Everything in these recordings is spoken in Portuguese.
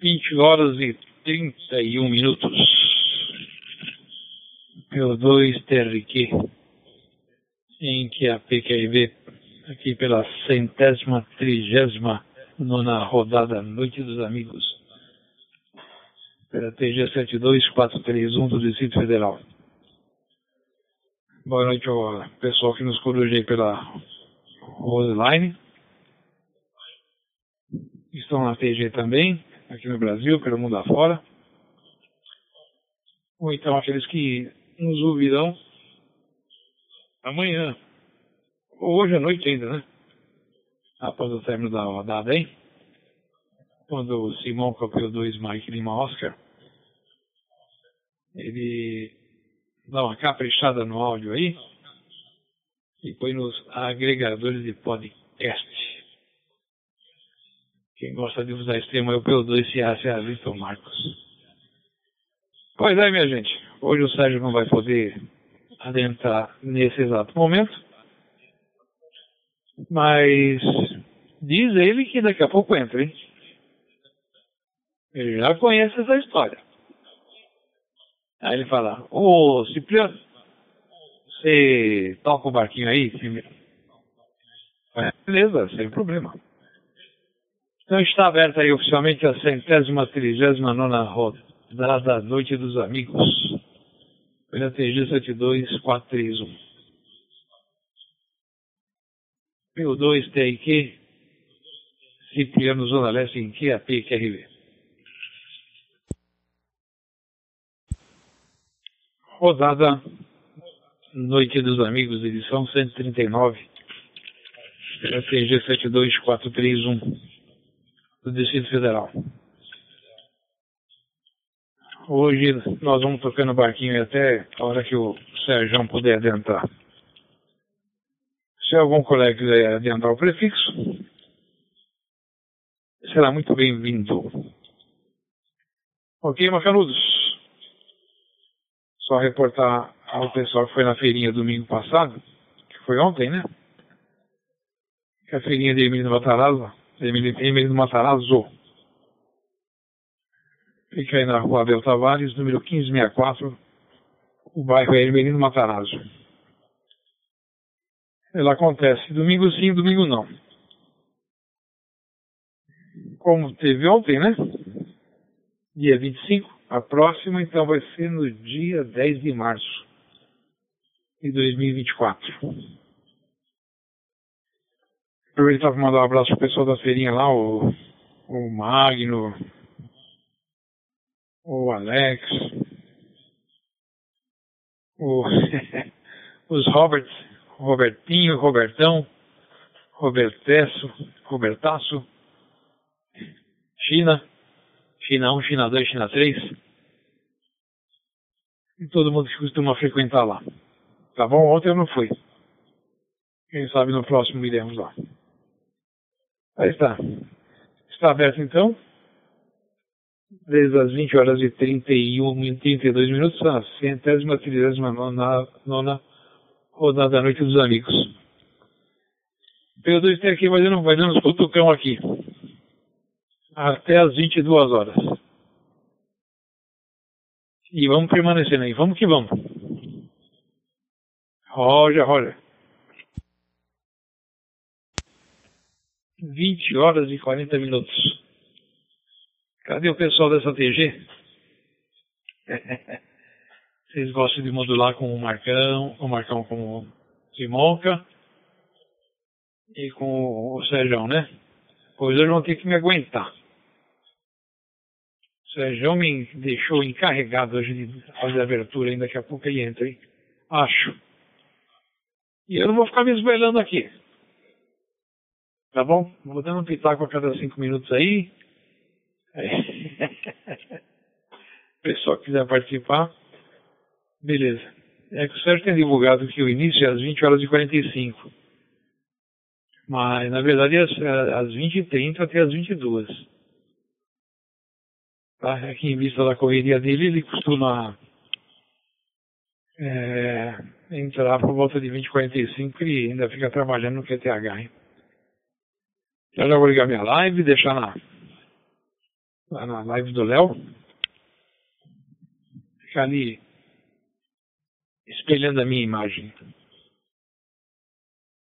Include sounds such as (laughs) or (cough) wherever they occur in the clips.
20 horas e 31 minutos. P2 TRQ em que a PQRB, aqui pela centésima, trigésima nona rodada Noite dos Amigos, pela TG 72431 do Distrito Federal. Boa noite ao pessoal que nos coruje aí pela Roseline. Estão na TG também, aqui no Brasil, pelo mundo afora. Ou então aqueles que nos ouvirão amanhã, ou hoje à noite ainda, né? Após o término da rodada aí, quando o Simão campeou 2 Mike Lima Oscar, ele dá uma caprichada no áudio aí e põe nos agregadores de podcast. Quem gosta de usar esse termo é o P2 CA, Vitor Marcos. Pois é, minha gente. Hoje o Sérgio não vai poder adentrar nesse exato momento. Mas diz ele que daqui a pouco entra, hein? Ele já conhece essa história. Aí ele fala, ô Cipriano, você toca o barquinho aí? É, beleza, sem problema. Então está aberta aí oficialmente a centésima, trigésima nona rodada da Noite dos Amigos pela TG 72431. P2 TIQ, Cipriano Zona Leste em QAP QRV. Rodada Noite dos Amigos, edição 139, pela TG 72431 do Distrito Federal. Hoje nós vamos tocando barquinho até a hora que o Sérgio puder adentrar. Se algum colega quiser adiantar o prefixo, será muito bem-vindo. Ok, macanudos? Só reportar ao pessoal que foi na feirinha domingo passado, que foi ontem, né? Que a feirinha de Emílio Matarazzo, Emílio Matarazzo, Fica aí na rua Abel Tavares, número 1564, o bairro é Hermelino Matarazzo. Ela acontece domingo sim, domingo não. Como teve ontem, né? Dia 25, a próxima então vai ser no dia 10 de março de 2024. Aproveitar para mandar um abraço pro pessoal da feirinha lá, o, o Magno, o Alex, o, (laughs) os Roberts, Robertinho, Robertão, Robertesso, Robertaço, China, China 1, China 2, China 3, e todo mundo que costuma frequentar lá. Tá bom? Ontem eu não fui. Quem sabe no próximo iremos lá. Aí está. Está aberto então desde as 20 horas e 31 e 32 minutos, a centésima, trigésima nona, nona rodada da Noite dos Amigos. P2 tem aqui vai dando, vai dando cutucão aqui. Até as 22 horas. E vamos permanecendo aí. Vamos que vamos. Roger, Roger. 20 horas e 40 minutos. Cadê o pessoal dessa TG? (laughs) Vocês gostam de modular com o Marcão, o Marcão com o Simonca e com o Sérgio, né? Pois hoje vão ter que me aguentar. O Sérgio me deixou encarregado hoje de fazer a abertura, ainda daqui a pouco ele entra, hein? Acho. E eu não vou ficar me esbelhando aqui. Tá bom? Vou dando um pitaco a cada cinco minutos aí. É. (laughs) Pessoal que quiser participar, beleza. É que o Sérgio tem divulgado que o início é às 20 horas e 45. Mas, na verdade, é às 20 e 30 até às 22. Tá? Aqui em vista da correria dele, ele costuma é, entrar por volta de 20 e 45 e ainda fica trabalhando no QTH. Hein? Já já vou ligar minha live, deixar na lá na live do Léo. Ficar ali espelhando a minha imagem.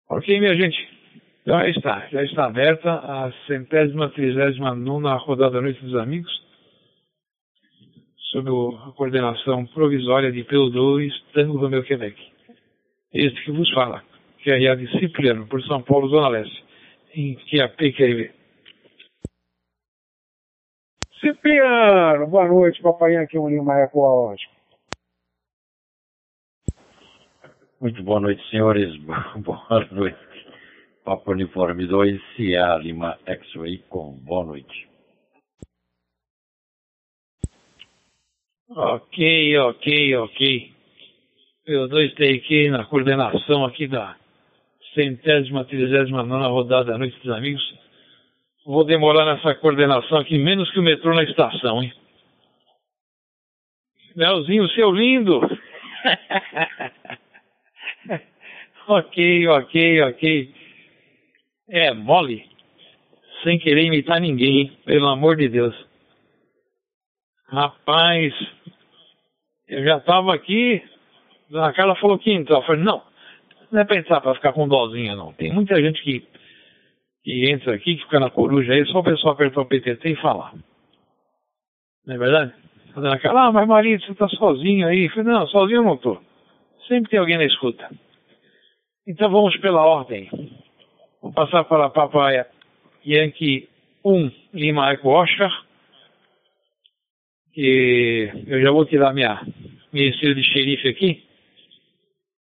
Ok, minha gente. Já está, já está aberta a centésima, trigésima nona rodada da Noite dos Amigos, sob a coordenação provisória de PO2 Tango Romeu Quebec. Este que vos fala, que é a de Cipriano, por São Paulo, Zona Leste, em QAP, Cipriano, boa noite, papai aqui, um Lima Ecológico. Muito boa noite, senhores. (laughs) Boa noite. Papo Uniforme 2, Sierra Lima X-Ray com boa noite. Ok, ok, ok. Eu dois aqui na coordenação aqui da centésima, trigésima nona rodada da Noite dos Amigos. Vou demorar nessa coordenação aqui menos que o metrô na estação, hein? Leozinho, seu lindo! (laughs) ok, ok, ok. É, mole. Sem querer imitar ninguém, hein? pelo amor de Deus. Rapaz, eu já tava aqui, a cara falou que então. Eu falei, não, não é pensar para ficar com dozinha, não. Tem muita gente que, que entra aqui, que fica na coruja aí, só o pessoal apertar o PTT e falar. Não é verdade? Fazendo aquela, ah, mas marido, você tá sozinho aí. Eu falei, não, sozinho eu não tô. Sempre tem alguém na escuta. Então vamos pela ordem. Vou passar para a Papai Yankee 1 Lima Eco Oscar. Que eu já vou tirar minha, minha estrela de xerife aqui.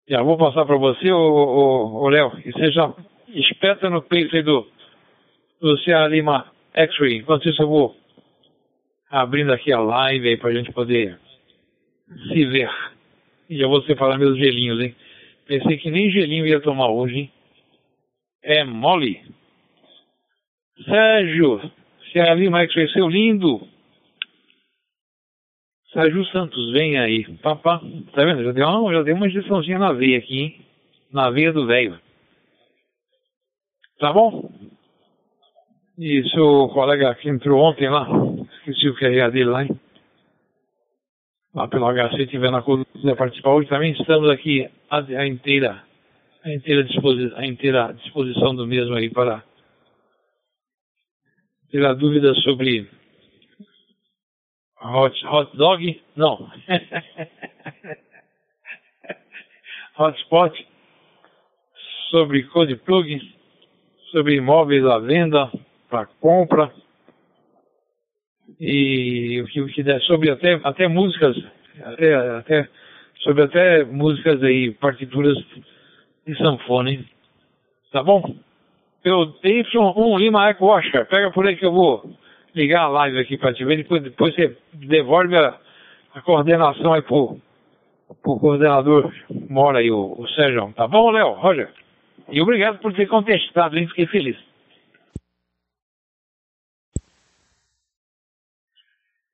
Já vou passar para você, ô, Léo. E já espeta no peito aí do, Ceará Lima X-Ray. Enquanto isso eu vou abrindo aqui a live aí para a gente poder se ver. E já vou separar meus gelinhos, hein? Pensei que nem gelinho ia tomar hoje, hein? É mole. Sérgio, se ali mais cresceu lindo. Sérgio Santos, vem aí. Papá, tá vendo? Já deu uma, já uma injeçãozinha na veia aqui, hein? Na veia do velho. Tá bom? E seu colega que entrou ontem lá, esqueci o que é dele lá, hein? lá pelo HC tiver na quiser participar hoje, também estamos aqui a, a inteira, a inteira, disposi a inteira disposição do mesmo aí para tirar dúvidas sobre hot, hot dog, não, (laughs) hotspot, sobre code plug, sobre imóveis à venda? Para compra, e o que, o que der sobre até, até músicas, até, até, sobre até músicas aí, partituras de sanfona, hein? Tá bom? Eu Y1 Lima Eco Oscar, pega por aí que eu vou ligar a live aqui para te ver, depois, depois você devolve a, a coordenação aí pro, pro coordenador, mora aí o, o Sérgio, tá bom, Léo? Roger? E obrigado por ter contestado, hein? Fiquei feliz.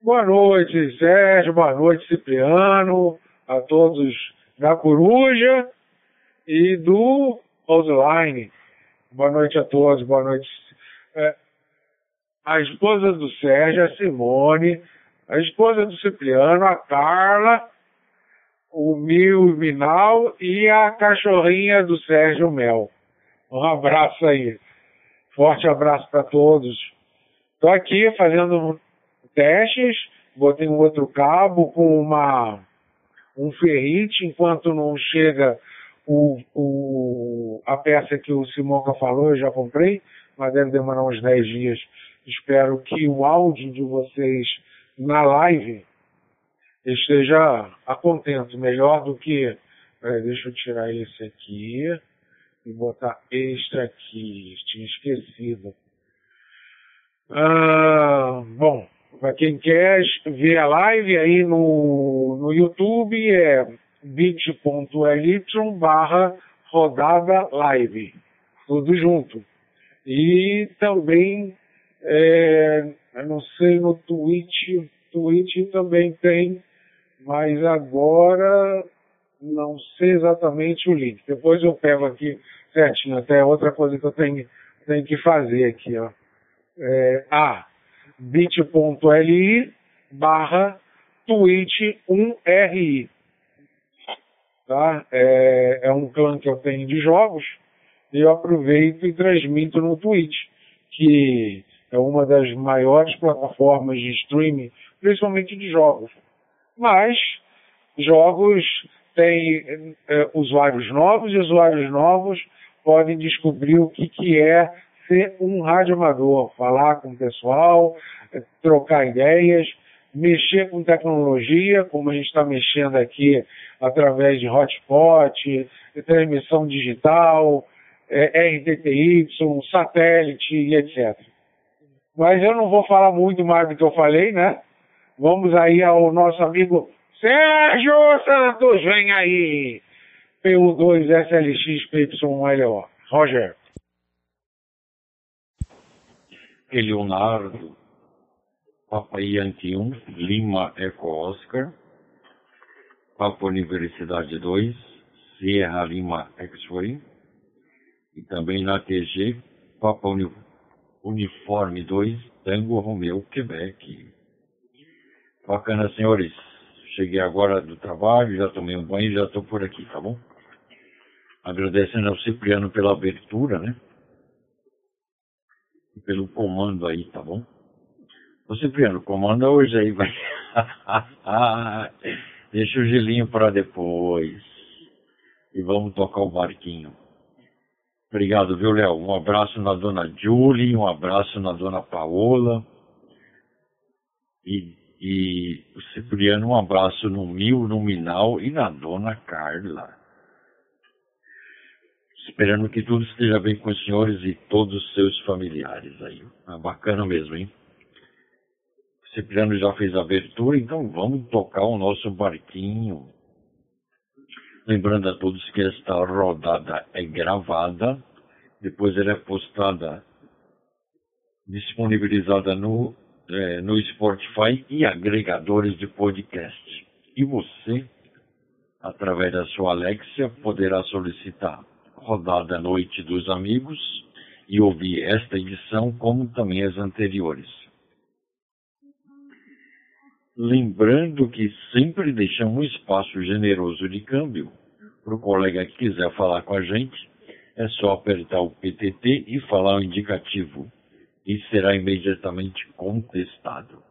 Boa noite, Sérgio. Boa noite, Cipriano. A todos da Coruja e do Outline. Boa noite a todos. Boa noite. É, a esposa do Sérgio, a Simone. A esposa do Cipriano, a Carla. O Mil Minal e a cachorrinha do Sérgio Mel. Um abraço aí. Forte abraço para todos. Estou aqui fazendo testes, botei um outro cabo com uma, um ferrite, enquanto não chega o, o, a peça que o Simonca falou, eu já comprei, mas deve demorar uns 10 dias. Espero que o áudio de vocês na live esteja a contento, melhor do que. Peraí, deixa eu tirar esse aqui e botar extra aqui. Tinha esquecido. Ah, bom, para quem quer ver a live aí no, no YouTube é bit.ly barra rodada live. Tudo junto. E também, é, eu não sei, no Twitch, Twitch também tem, mas agora não sei exatamente o link. Depois eu pego aqui certinho, até outra coisa que eu tenho, tenho que fazer aqui, ó. É, ah, bit.ly barra twitch1ri. Tá? É, é um clã que eu tenho de jogos e eu aproveito e transmito no Twitch, que é uma das maiores plataformas de streaming, principalmente de jogos. Mas jogos têm é, usuários novos e usuários novos podem descobrir o que, que é ser um rádio amador, falar com o pessoal, trocar ideias, mexer com tecnologia, como a gente está mexendo aqui através de hotspot, transmissão digital, é, RTTY, satélite e etc. Mas eu não vou falar muito mais do que eu falei, né? Vamos aí ao nosso amigo Sérgio Santos, vem aí! PU2 SLX PYLO. Roger. Leonardo, Papa Yankee 1, Lima Eco Oscar, Papa Universidade 2, Sierra Lima X-Ray, e também na TG, Papa Uni Uniforme 2, Tango Romeo, Quebec. Bacana, senhores. Cheguei agora do trabalho, já tomei um banho e já estou por aqui, tá bom? Agradecendo ao Cipriano pela abertura, né? E pelo comando aí, tá bom? Ô Cipriano, comanda hoje aí, vai. (laughs) Deixa o gelinho para depois. E vamos tocar o barquinho. Obrigado, viu, Léo? Um abraço na dona Julie, um abraço na dona Paola. E, e o Cipriano, um abraço no Mil, no Minal e na dona Carla. Esperando que tudo esteja bem com os senhores e todos os seus familiares aí. É bacana mesmo, hein? O Cipriano já fez a abertura, então vamos tocar o nosso barquinho. Lembrando a todos que esta rodada é gravada, depois ela é postada, disponibilizada no, é, no Spotify e agregadores de podcast. E você, através da sua Alexia, poderá solicitar rodada Noite dos Amigos e ouvir esta edição, como também as anteriores. Lembrando que sempre deixamos um espaço generoso de câmbio para o colega que quiser falar com a gente, é só apertar o PTT e falar o indicativo e será imediatamente contestado.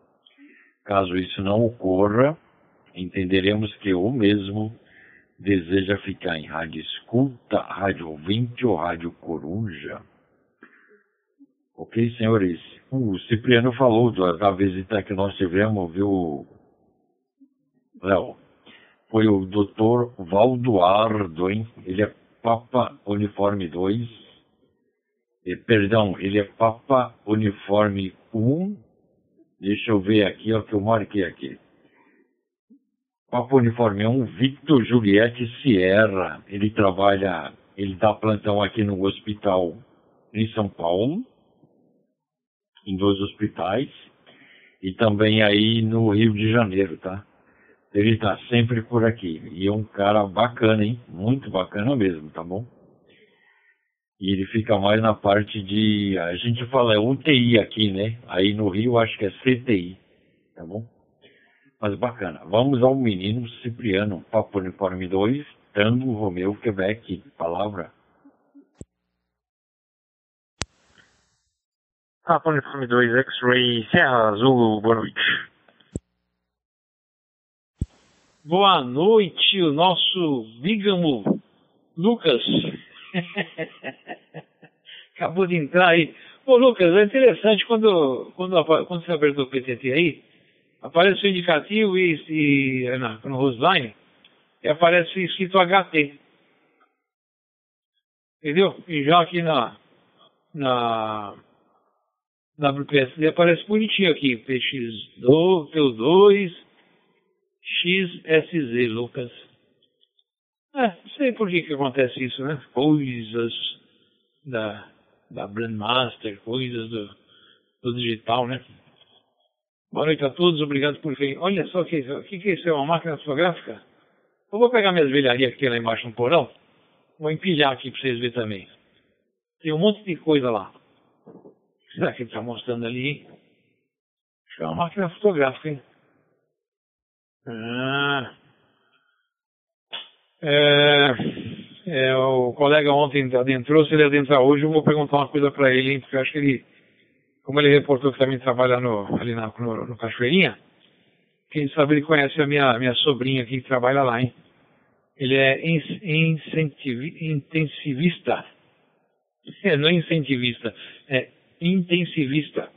Caso isso não ocorra, entenderemos que o mesmo deseja ficar em rádio escuta, rádio ouvinte ou rádio coruja. Ok, senhores? O Cipriano falou da visita que nós tivemos, viu, Léo? Foi o doutor Valduardo, hein? Ele é Papa Uniforme 2. Eh, perdão, ele é Papa Uniforme 1. Deixa eu ver aqui, ó, que eu marquei aqui. Papa Uniforme 1, Victor Juliette Sierra. Ele trabalha, ele dá plantão aqui no hospital em São Paulo em dois hospitais e também aí no Rio de Janeiro, tá? Ele está sempre por aqui. E é um cara bacana, hein? Muito bacana mesmo, tá bom? E ele fica mais na parte de. A gente fala é UTI aqui, né? Aí no Rio acho que é CTI, tá bom? Mas bacana. Vamos ao menino Cipriano, Papo Uniforme 2, Tango Romeu, Quebec. Palavra. Papa Uniforme 2, X-Ray, Serra Azul, boa noite. Boa noite, o nosso bígamo Lucas. (laughs) Acabou de entrar aí. Pô, Lucas, é interessante quando, quando, quando você apertou o PTT aí, aparece o indicativo e, e na, no Roseline, e aparece escrito HT. Entendeu? E já aqui na, na WPSD aparece bonitinho aqui, PX2, PU2, XSZ, Lucas. É, não sei por que, que acontece isso, né? Coisas da, da Brandmaster, coisas do, do digital, né? Boa noite a todos, obrigado por virem. Olha só o que, que, que é isso? É uma máquina fotográfica? Eu vou pegar minhas velharias aqui lá embaixo no porão, vou empilhar aqui para vocês verem também. Tem um monte de coisa lá. Será que ele está mostrando ali? Acho que é uma máquina fotográfica, hein? Ah. É, é, o colega ontem adentrou, se ele adentrar hoje, eu vou perguntar uma coisa para ele, hein, porque eu acho que ele, como ele reportou que também trabalha no, ali na, no, no Cachoeirinha, quem sabe ele conhece a minha, minha sobrinha aqui que trabalha lá, hein? Ele é intensivista. É, (laughs) não é incentivista, é intensivista.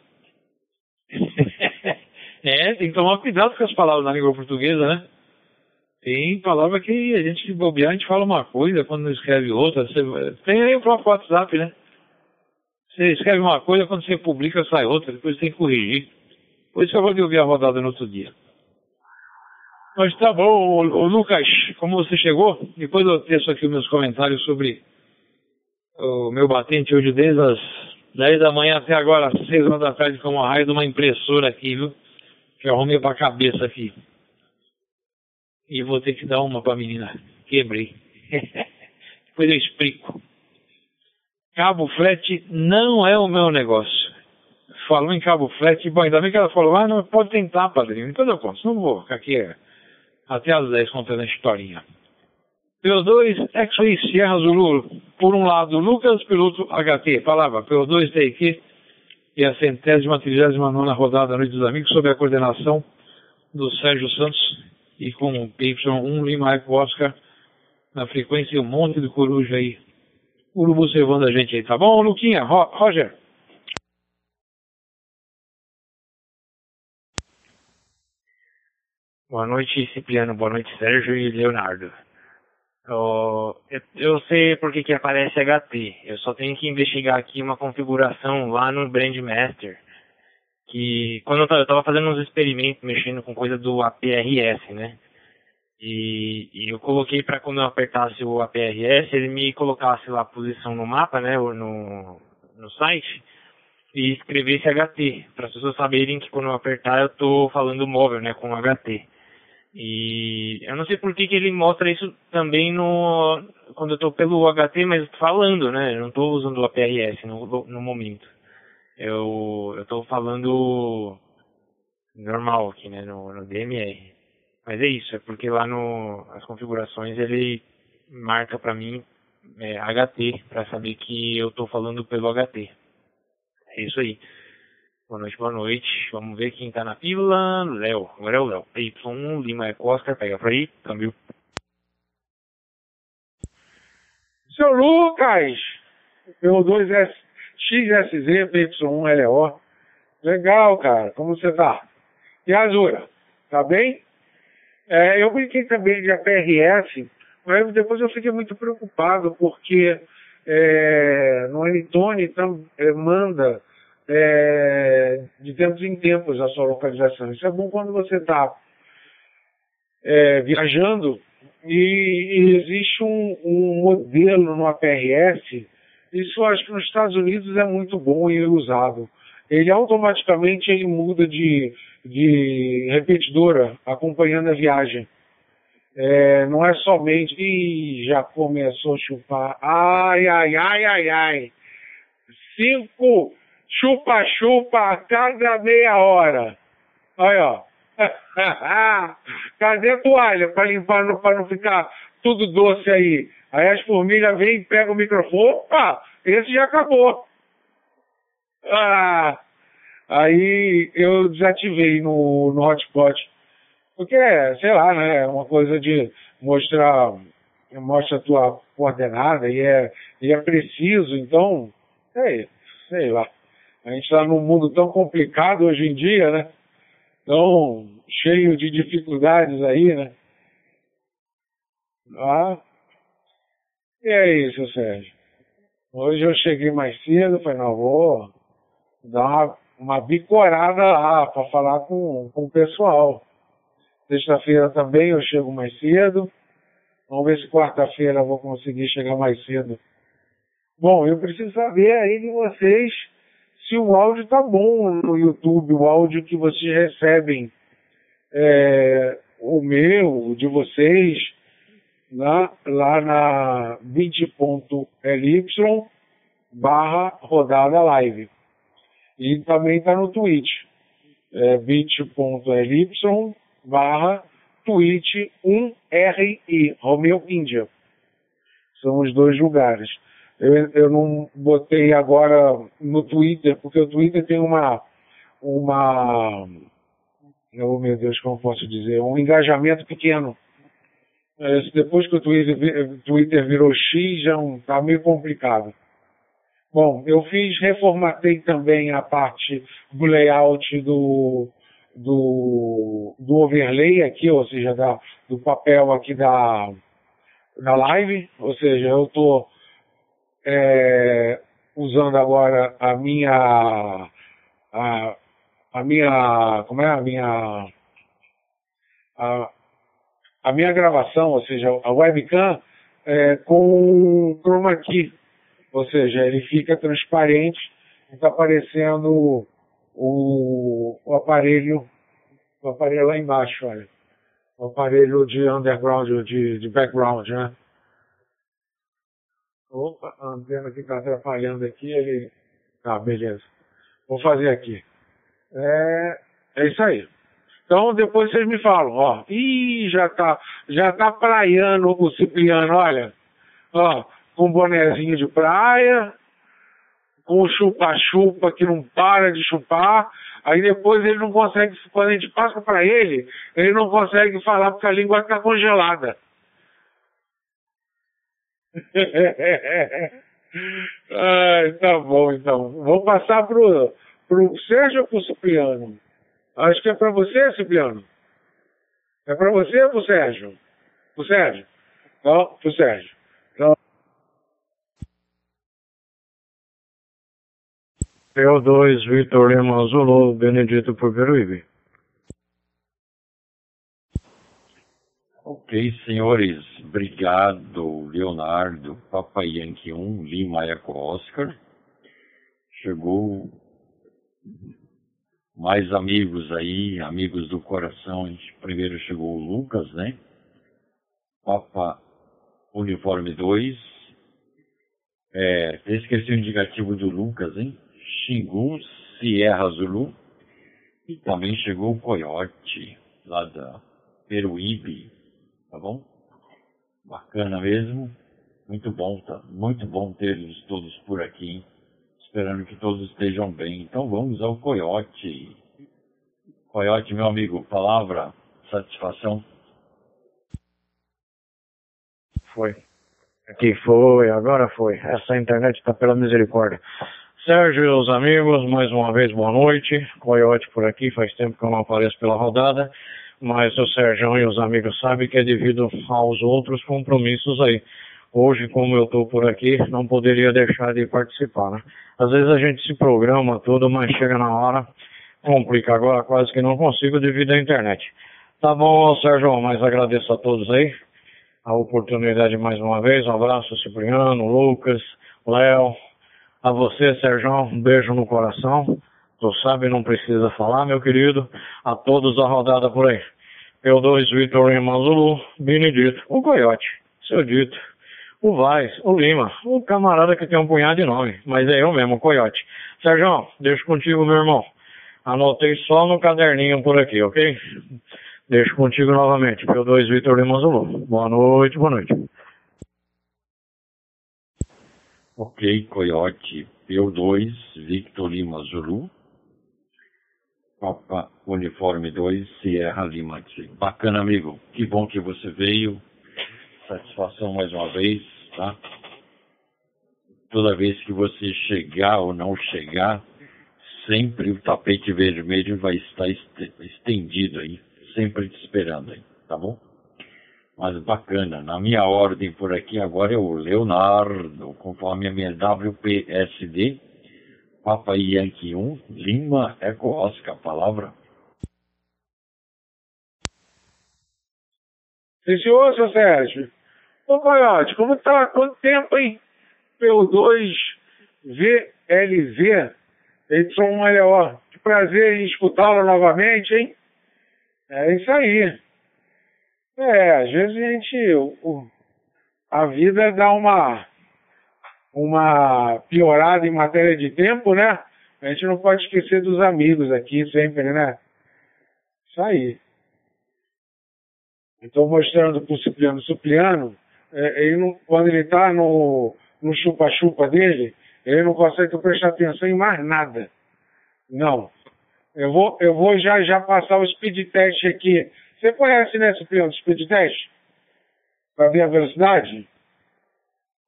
(laughs) é, tem que tomar cuidado com as palavras na língua portuguesa, né? Tem palavra que a gente se bobear, a gente fala uma coisa quando escreve outra. Você, tem aí o próprio WhatsApp, né? Você escreve uma coisa, quando você publica sai outra, depois tem que corrigir. Por isso eu vou ouvir a rodada no outro dia. Mas tá bom, ô, Lucas, como você chegou, depois eu teço aqui meus comentários sobre o meu batente hoje desde as 10 da manhã até agora, 6 horas da tarde, com uma raio de uma impressora aqui, viu? Que eu arrumei pra cabeça aqui. E vou ter que dar uma pra menina. Quebrei. (laughs) depois eu explico. Cabo flat não é o meu negócio. Falou em cabo flat, bom, ainda bem que ela falou, ah, não, pode tentar, padrinho. Depois eu conto, não vou ficar aqui até as 10 contando a historinha. PO2, X-Ray Sierra Zulu. Por um lado, Lucas, piloto HT. Palavra, PO2 TQ e a centésima, trigésima nona rodada Noite dos Amigos, sob a coordenação do Sérgio Santos e com o PY1 Lima Eco Oscar na frequência um monte de coruja aí. Urubu servando a gente aí, tá bom, Luquinha? Ro Roger. Boa noite, Cipriano. Boa noite, Sérgio e Leonardo. Eu, eu sei por que, que aparece HT. Eu só tenho que investigar aqui uma configuração lá no Brandmaster. Que quando eu estava fazendo uns experimentos mexendo com coisa do APRS, né? E, e eu coloquei para quando eu apertasse o APRS, ele me colocasse lá a posição no mapa, né? Ou no, no site e escrevesse HT, para as pessoas saberem que quando eu apertar eu estou falando móvel, né, com HT. E eu não sei por que, que ele mostra isso também no quando eu estou pelo HT, mas falando, né? Eu não estou usando o APRS no, no momento. Eu estou falando normal aqui, né? No, no DMR. Mas é isso, é porque lá no as configurações ele marca para mim é, HT para saber que eu estou falando pelo HT. É isso aí. Boa noite, boa noite. Vamos ver quem tá na fila. Léo. Agora é o Léo. Y1, Lima é Oscar. Pega pra aí. Câmbio. Seu Lucas! Pelo 2 XSZ, PY1, LO. Legal, cara. Como você tá? E a Azura? Tá bem? É, eu brinquei também de APRS, mas depois eu fiquei muito preocupado porque é, no Anitone então, é, manda é, de tempos em tempos a sua localização. Isso é bom quando você está é, viajando e, e existe um, um, modelo no APRS, isso eu acho que nos Estados Unidos é muito bom e usado. Ele automaticamente ele muda de, de repetidora acompanhando a viagem. É, não é somente. Ih, já começou a chupar. Ai, ai, ai, ai, ai. Cinco chupa-chupa a cada meia hora. Olha, ó. (laughs) Cadê a toalha para limpar, para não ficar tudo doce aí? Aí as formigas vêm, pegam o microfone, opa, esse já acabou. Ah, aí eu desativei no, no hotspot. Porque, sei lá, né, é uma coisa de mostrar, mostra a tua coordenada e é, e é preciso, então, é, sei lá. A gente está num mundo tão complicado hoje em dia, né? Tão cheio de dificuldades aí, né? Ah, e é isso, Sérgio. Hoje eu cheguei mais cedo, falei, não, vou dar uma, uma bicorada lá para falar com, com o pessoal. Sexta-feira também eu chego mais cedo. Vamos ver se quarta-feira eu vou conseguir chegar mais cedo. Bom, eu preciso saber aí de vocês se o áudio está bom no YouTube, o áudio que vocês recebem, é, o meu, o de vocês, lá, lá na 20.ly barra rodada live. E também está no Twitch. é bit.ly barra tweet 1RI, Romeo Índia. São os dois lugares. Eu, eu não botei agora no Twitter, porque o Twitter tem uma, uma, oh meu Deus, como posso dizer, um engajamento pequeno. É, depois que o Twitter, Twitter virou X, já está meio complicado. Bom, eu fiz, reformatei também a parte do layout do, do, do overlay aqui, ou seja, da, do papel aqui da, da live, ou seja, eu estou é, usando agora a minha a, a minha como é? A minha a, a minha gravação, ou seja, a webcam é, com chroma key, ou seja, ele fica transparente, está aparecendo o, o aparelho o aparelho lá embaixo, olha, o aparelho de underground, de, de background, né? Opa, a antena que está atrapalhando aqui, ele. Tá, beleza. Vou fazer aqui. É, é isso aí. Então depois vocês me falam, ó. Ih, já tá, já tá praiando o Cipriano, olha. Ó, com bonezinho de praia, com chupa-chupa que não para de chupar. Aí depois ele não consegue, quando a gente passa para ele, ele não consegue falar porque a língua está congelada. (laughs) Ai, tá bom, então. Vou passar pro, pro Sérgio ou pro Cipriano? Acho que é para você, Cipriano. É para você ou pro Sérgio? Pro Sérgio? Não, pro Sérgio. Então... Eu dois, Vitor Lima Zulu, Benedito por Peruíbe. Ok, senhores. Obrigado, Leonardo, Papai Yankee 1, Lima Eco Oscar. Chegou mais amigos aí, amigos do coração. Primeiro chegou o Lucas, né? Papa Uniforme 2. É, esqueci o indicativo do Lucas, hein? Xingu Sierra Zulu. E também chegou o Coyote, lá da Peruíbe tá bom? Bacana mesmo. Muito bom, tá? Muito bom tê-los todos por aqui? Esperando que todos estejam bem. Então vamos ao Coyote. Coyote, meu amigo, palavra, satisfação. Foi. Aqui foi, agora foi. Essa internet está pela misericórdia. Sérgio e os amigos, mais uma vez boa noite. Coyote por aqui, faz tempo que eu não apareço pela rodada mas o Sérgio e os amigos sabem que é devido aos outros compromissos aí. Hoje, como eu estou por aqui, não poderia deixar de participar, né? Às vezes a gente se programa tudo, mas chega na hora, complica. Agora quase que não consigo devido à internet. Tá bom, Sérgio, mas agradeço a todos aí a oportunidade mais uma vez. Um abraço, Cipriano, Lucas, Léo. A você, Sérgio, um beijo no coração. Tu sabe, não precisa falar, meu querido. A todos a rodada por aí. Eu dois Vitor Lima Zulu, Benedito, o Coyote, seu Dito, o Vaz, o Lima, o camarada que tem um punhado de nome, mas é eu mesmo, o Coyote. Sérgio, deixo contigo, meu irmão. Anotei só no caderninho por aqui, ok? Deixo contigo novamente, eu dois Vitor Lima Zulu. Boa noite, boa noite. Ok, eu dois Victor Lima Zulu. Papa Uniforme 2, Sierra Lima. Bacana, amigo. Que bom que você veio. Satisfação mais uma vez, tá? Toda vez que você chegar ou não chegar, sempre o tapete vermelho vai estar estendido aí, sempre te esperando aí, tá bom? Mas bacana, na minha ordem por aqui agora é o Leonardo, conforme a minha WPSD Papa Yankee 1, Lima, Eco Oscar, palavra. Sim, senhor, seu Sérgio. Ô, Coyote, como tá? Quanto tempo, hein? Pelo 2 VLV, edição melhor. Que prazer em escutá-lo novamente, hein? É isso aí. É, às vezes a gente. O, a vida dá uma uma piorada em matéria de tempo, né? A gente não pode esquecer dos amigos aqui sempre, né? Isso aí. Estou mostrando para o Cipriano. O Cipriano, é, ele não, quando ele está no chupa-chupa dele, ele não consegue prestar atenção em mais nada. Não. Eu vou, eu vou já, já passar o speed test aqui. Você conhece, né, Cipriano, o speed test? Para ver a velocidade?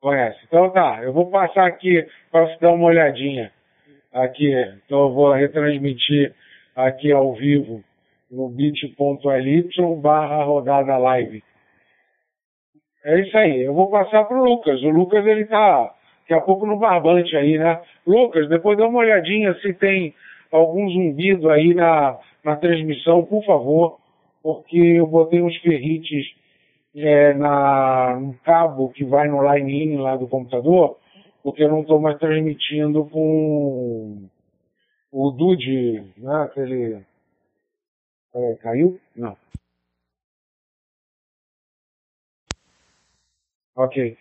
Conhece. Então tá, eu vou passar aqui para você dar uma olhadinha. Aqui, então eu vou retransmitir aqui ao vivo no bit.ly barra rodada live. É isso aí, eu vou passar pro Lucas. O Lucas ele tá daqui a pouco no barbante aí, né? Lucas, depois dá uma olhadinha se tem algum zumbido aí na, na transmissão, por favor, porque eu botei uns ferrites é, na, no cabo que vai no line-in lá do computador, porque eu não estou mais transmitindo com o Dude, né? Aquele. É, caiu? Não. Ok.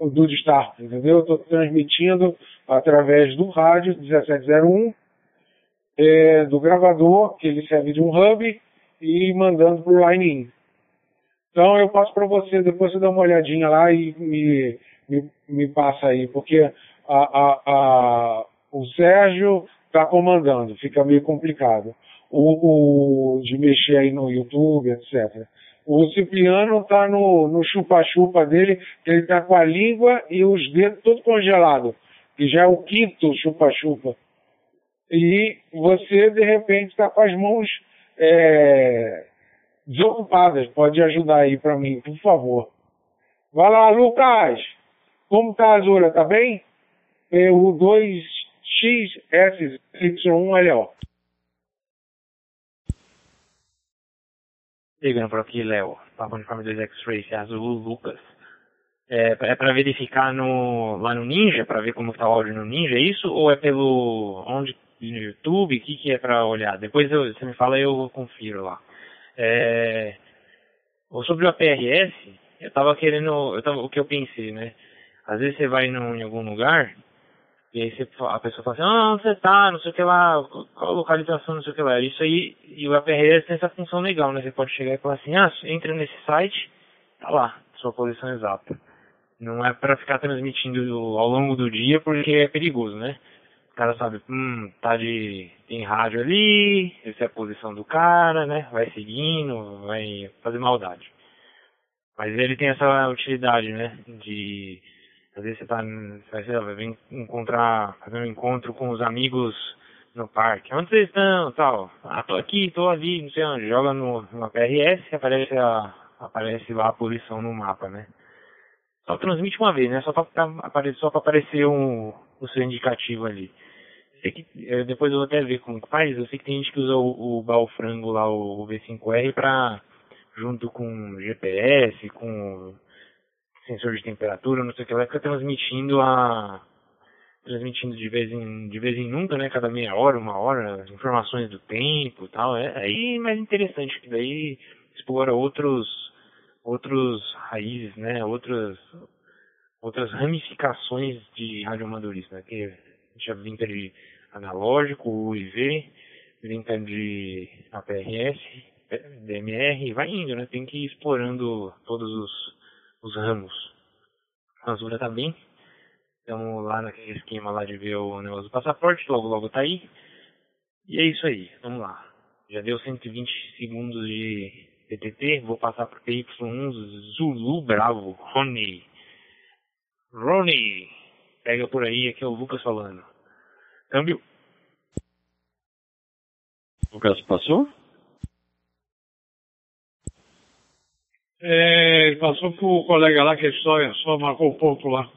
O Dude Star, entendeu? Estou transmitindo através do rádio 1701, é, do gravador, que ele serve de um hub, e mandando para o line-in. Então eu passo para você, depois você dá uma olhadinha lá e me, me, me passa aí, porque a, a, a, o Sérgio está comandando, fica meio complicado. O, o, de mexer aí no YouTube, etc. O Cipriano está no chupa-chupa dele, ele está com a língua e os dedos todos congelados, que já é o quinto chupa-chupa. E você, de repente, está com as mãos é, desocupadas. Pode ajudar aí para mim, por favor. Vai lá, Lucas. Como tá a Azura? Tá bem? É o 2XSY1LO. Chegando por aqui, Léo. Papo Uniforme 2 X-Ray, Azul Lucas. É, é para verificar no, lá no Ninja, para ver como tá o áudio no Ninja, é isso? Ou é pelo. onde? No YouTube? O que, que é para olhar? Depois eu, você me fala e eu confiro lá. É, sobre o APRS, eu tava querendo, eu tava, o que eu pensei, né? Às vezes você vai num, em algum lugar e aí você, a pessoa fala assim, ah, onde você tá, não sei o que lá, qual localização, não sei o que lá. Isso aí, e o APRS tem essa função legal, né? Você pode chegar e falar assim, ah, entra nesse site, tá lá, sua posição exata. Não é para ficar transmitindo ao longo do dia porque é perigoso, né? O cara sabe, hum, tá de. tem rádio ali, essa é a posição do cara, né? Vai seguindo, vai fazer maldade. Mas ele tem essa utilidade, né? De. Às vezes você tá. Vai, sei lá, vai encontrar. fazer um encontro com os amigos no parque. Onde vocês estão? Tal. Ah, tô aqui, tô ali, não sei onde. Joga no, no PRS aparece, a, aparece lá a posição no mapa, né? Só transmite uma vez, né? Só pra, aparecer, só pra aparecer um, o seu indicativo ali. Que, é, depois eu vou até ver como faz, eu sei que tem gente que usa o, o Balfrango lá, o V5R, para junto com GPS, com sensor de temperatura, não sei o que lá, fica transmitindo a transmitindo de vez em de vez em nunca, né, cada meia hora, uma hora, informações do tempo, tal, é aí é mais interessante que daí explora outros outros raízes, né, outras outras ramificações de radioamadorismo, né, que já brinca de analógico, UIV, brinca de APRS, DMR, vai indo, né? Tem que ir explorando todos os, os ramos. A Azura tá bem. Estamos lá naquele esquema lá de ver o negócio do passaporte, logo logo tá aí. E é isso aí, vamos lá. Já deu 120 segundos de PTT, vou passar para PY1 Zulu Bravo, Rony. Rony, pega por aí, aqui é o Lucas falando. Câmbio. O caso passou? É, passou pro colega lá que só, só marcou o ponto lá.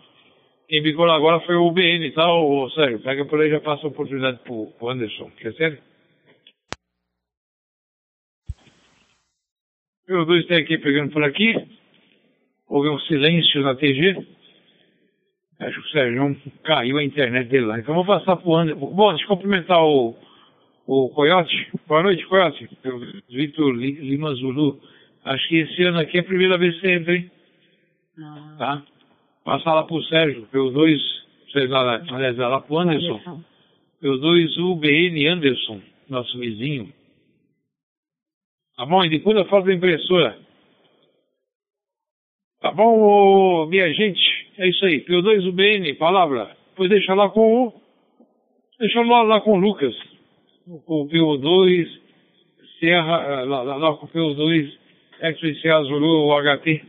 Quem bicou agora foi o BN, tá, ô, Sérgio? Pega por aí e já passa a oportunidade pro, pro Anderson. Quer ser? Os dois tem aqui pegando por aqui. Houve um silêncio na TG. Acho que o Sérgio caiu a internet dele lá. Então vou passar pro Anderson. Bom, deixa eu cumprimentar o, o Coyote. Boa noite, Coyote. Vitor Lima Zulu. Acho que esse ano aqui é a primeira vez que você entra, hein? Não. Tá? Passar lá pro Sérgio, pelos dois. Vocês lá, aliás, lá pro Anderson. Pelos dois UBN Anderson, nosso vizinho. Tá bom? E depois eu faço da impressora. Tá bom, minha gente? É isso aí. P2 UBN, palavra. Depois deixa lá com o. Deixa lá, lá com o Lucas. Com o PO2, Serra, lá, lá, lá com o PO2, X Zulu, o HT.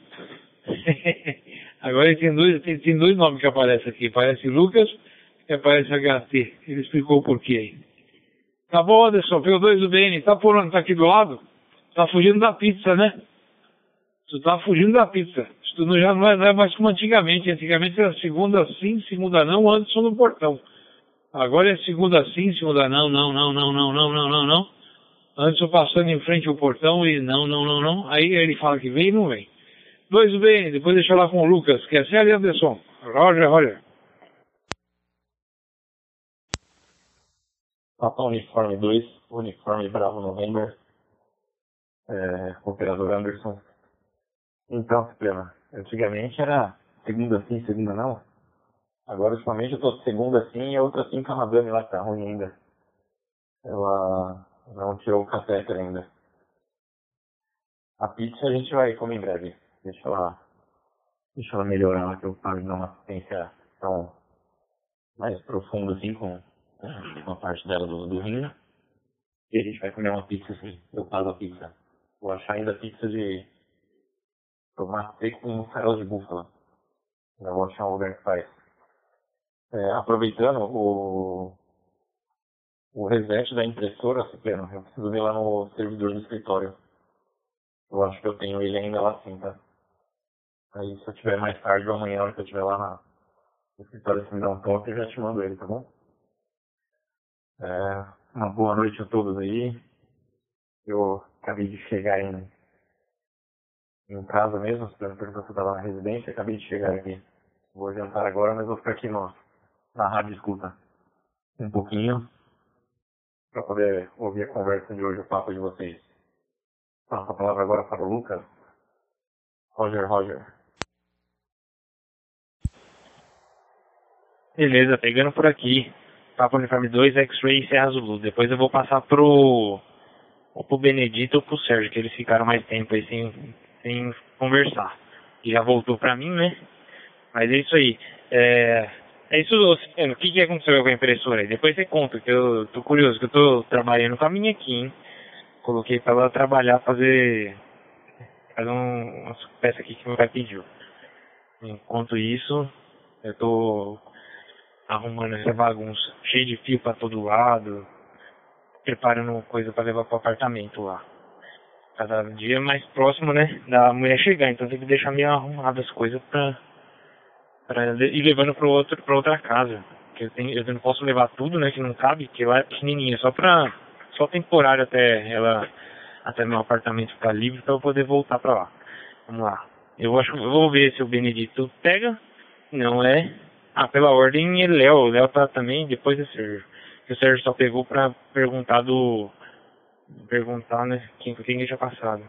(laughs) Agora tem dois, tem, tem dois nomes que aparecem aqui. Aparece Lucas e aparece HT. Ele explicou o porquê aí. Tá bom, Anderson, PO2 UBN. Tá por onde? Tá aqui do lado? Tá fugindo da pizza, né? Tu tá fugindo da pizza. Isso não, já não é, não é, mais como antigamente. Antigamente era segunda sim, segunda não, Anderson no portão. Agora é segunda sim, segunda não, não, não, não, não, não, não, não, não. Anderson passando em frente ao portão e não, não, não, não. Aí ele fala que vem e não vem. Dois bem, depois deixa lá com o Lucas, que é sério, Anderson. Roger, Roger. Uniforme 2, Uniforme Bravo November, é, operador Anderson. Então, problema. Antigamente era segunda sim, segunda não. Agora, ultimamente, eu tô segunda sim e a outra sim com a madame lá que tá ruim ainda. Ela não tirou o catéter ainda. A pizza a gente vai comer em breve. Deixa ela, deixa ela melhorar lá que eu paro de dar uma assistência tão mais profunda assim com uma parte dela do, do rim. E a gente vai comer uma pizza assim. Eu pago a pizza. Vou achar ainda pizza de tomate seco com mussarela de búfala. Ainda vou achar um lugar que faz. É, aproveitando o, o reset da impressora, Cipriano, eu preciso ver lá no servidor do escritório. Eu acho que eu tenho ele ainda lá sim, tá? Aí se eu tiver mais tarde ou amanhã, hora que eu estiver lá na, no escritório, se me dá um toque, eu já te mando ele, tá bom? É, uma boa noite a todos aí. Eu acabei de chegar em, em casa mesmo, você perguntou se eu estava na residência, acabei de chegar aqui. Vou jantar agora, mas vou ficar aqui no, na rádio escuta um pouquinho para poder ouvir a conversa de hoje, o papo de vocês. Passo a palavra agora para o Lucas. Roger, Roger. Beleza, pegando por aqui. Papo Uniforme 2, X-Ray e Serra Zulu. Depois eu vou passar pro, ou pro Benedito ou pro Sérgio, que eles ficaram mais tempo aí sem, sem conversar. E já voltou pra mim, né? Mas é isso aí. É, é isso. O que, que aconteceu com a impressora? Depois você conta, que eu tô curioso, que eu tô trabalhando com a minha aqui, hein? Coloquei pra ela trabalhar, fazer, fazer um, umas peças aqui que meu pai pediu. Enquanto isso, eu tô arrumando essa bagunça, cheio de fio para todo lado, preparando coisa para levar pro apartamento lá. Cada dia mais próximo, né, da mulher chegar, então tem que deixar meio arrumado as coisas pra, pra ir levando pro outro, pra outra casa. Que eu, tenho, eu não posso levar tudo, né, que não cabe, que lá é pequenininha, só pra, só temporário até ela, até meu apartamento ficar livre pra eu poder voltar pra lá. Vamos lá. Eu acho vou ver se o Benedito pega. Não é, ah, pela ordem é Léo. O Léo tá também depois do Sérgio. Que o Sérgio só pegou pra perguntar do. Perguntar, né? Quem, quem tinha passado.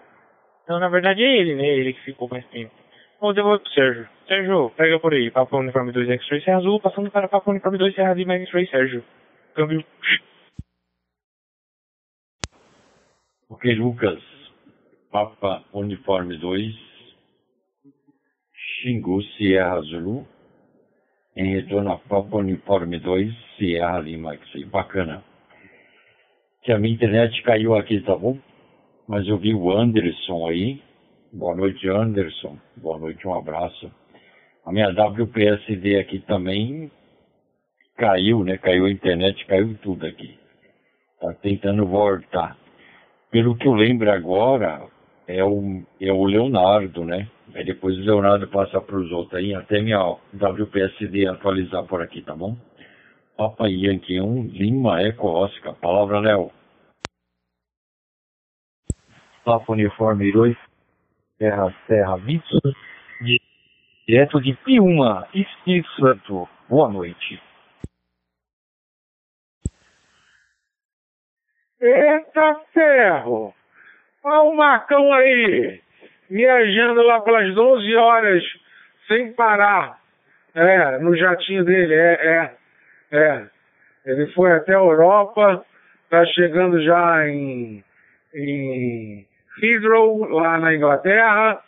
Então, na verdade, é ele, né? Ele que ficou mais tempo. Vou devolver pro Sérgio. Sérgio, pega por aí. Papo Uniforme 2 X-Ray Serra Azul, passando para Papo Uniforme 2 Serra Lima X-Ray Sérgio. Câmbio. Ok, Lucas. Papa Uniforme 2. Xingu Sierra Zulu em retorno a Papa Uniforme 2, Sierra Lima, que bacana. Que a minha internet caiu aqui, tá bom? Mas eu vi o Anderson aí. Boa noite, Anderson. Boa noite, um abraço. A minha WPSD aqui também caiu, né? Caiu a internet, caiu tudo aqui. Tá tentando voltar. Pelo que eu lembro agora, é o, é o Leonardo, né? Aí depois o Leonardo passa para os outros aí, até minha WPSD atualizar por aqui, tá bom? Papa Yankee 1, Lima Eco Oscar. Palavra, Léo. Papa Uniforme 2, Terra Serra Vitsu, direto de Piuma, Espírito Santo. Boa noite. Eita ferro! Olha o Marcão aí, viajando lá pelas 12 horas, sem parar. É, no jatinho dele, é, é, é. Ele foi até a Europa, tá chegando já em, em Heathrow, lá na Inglaterra.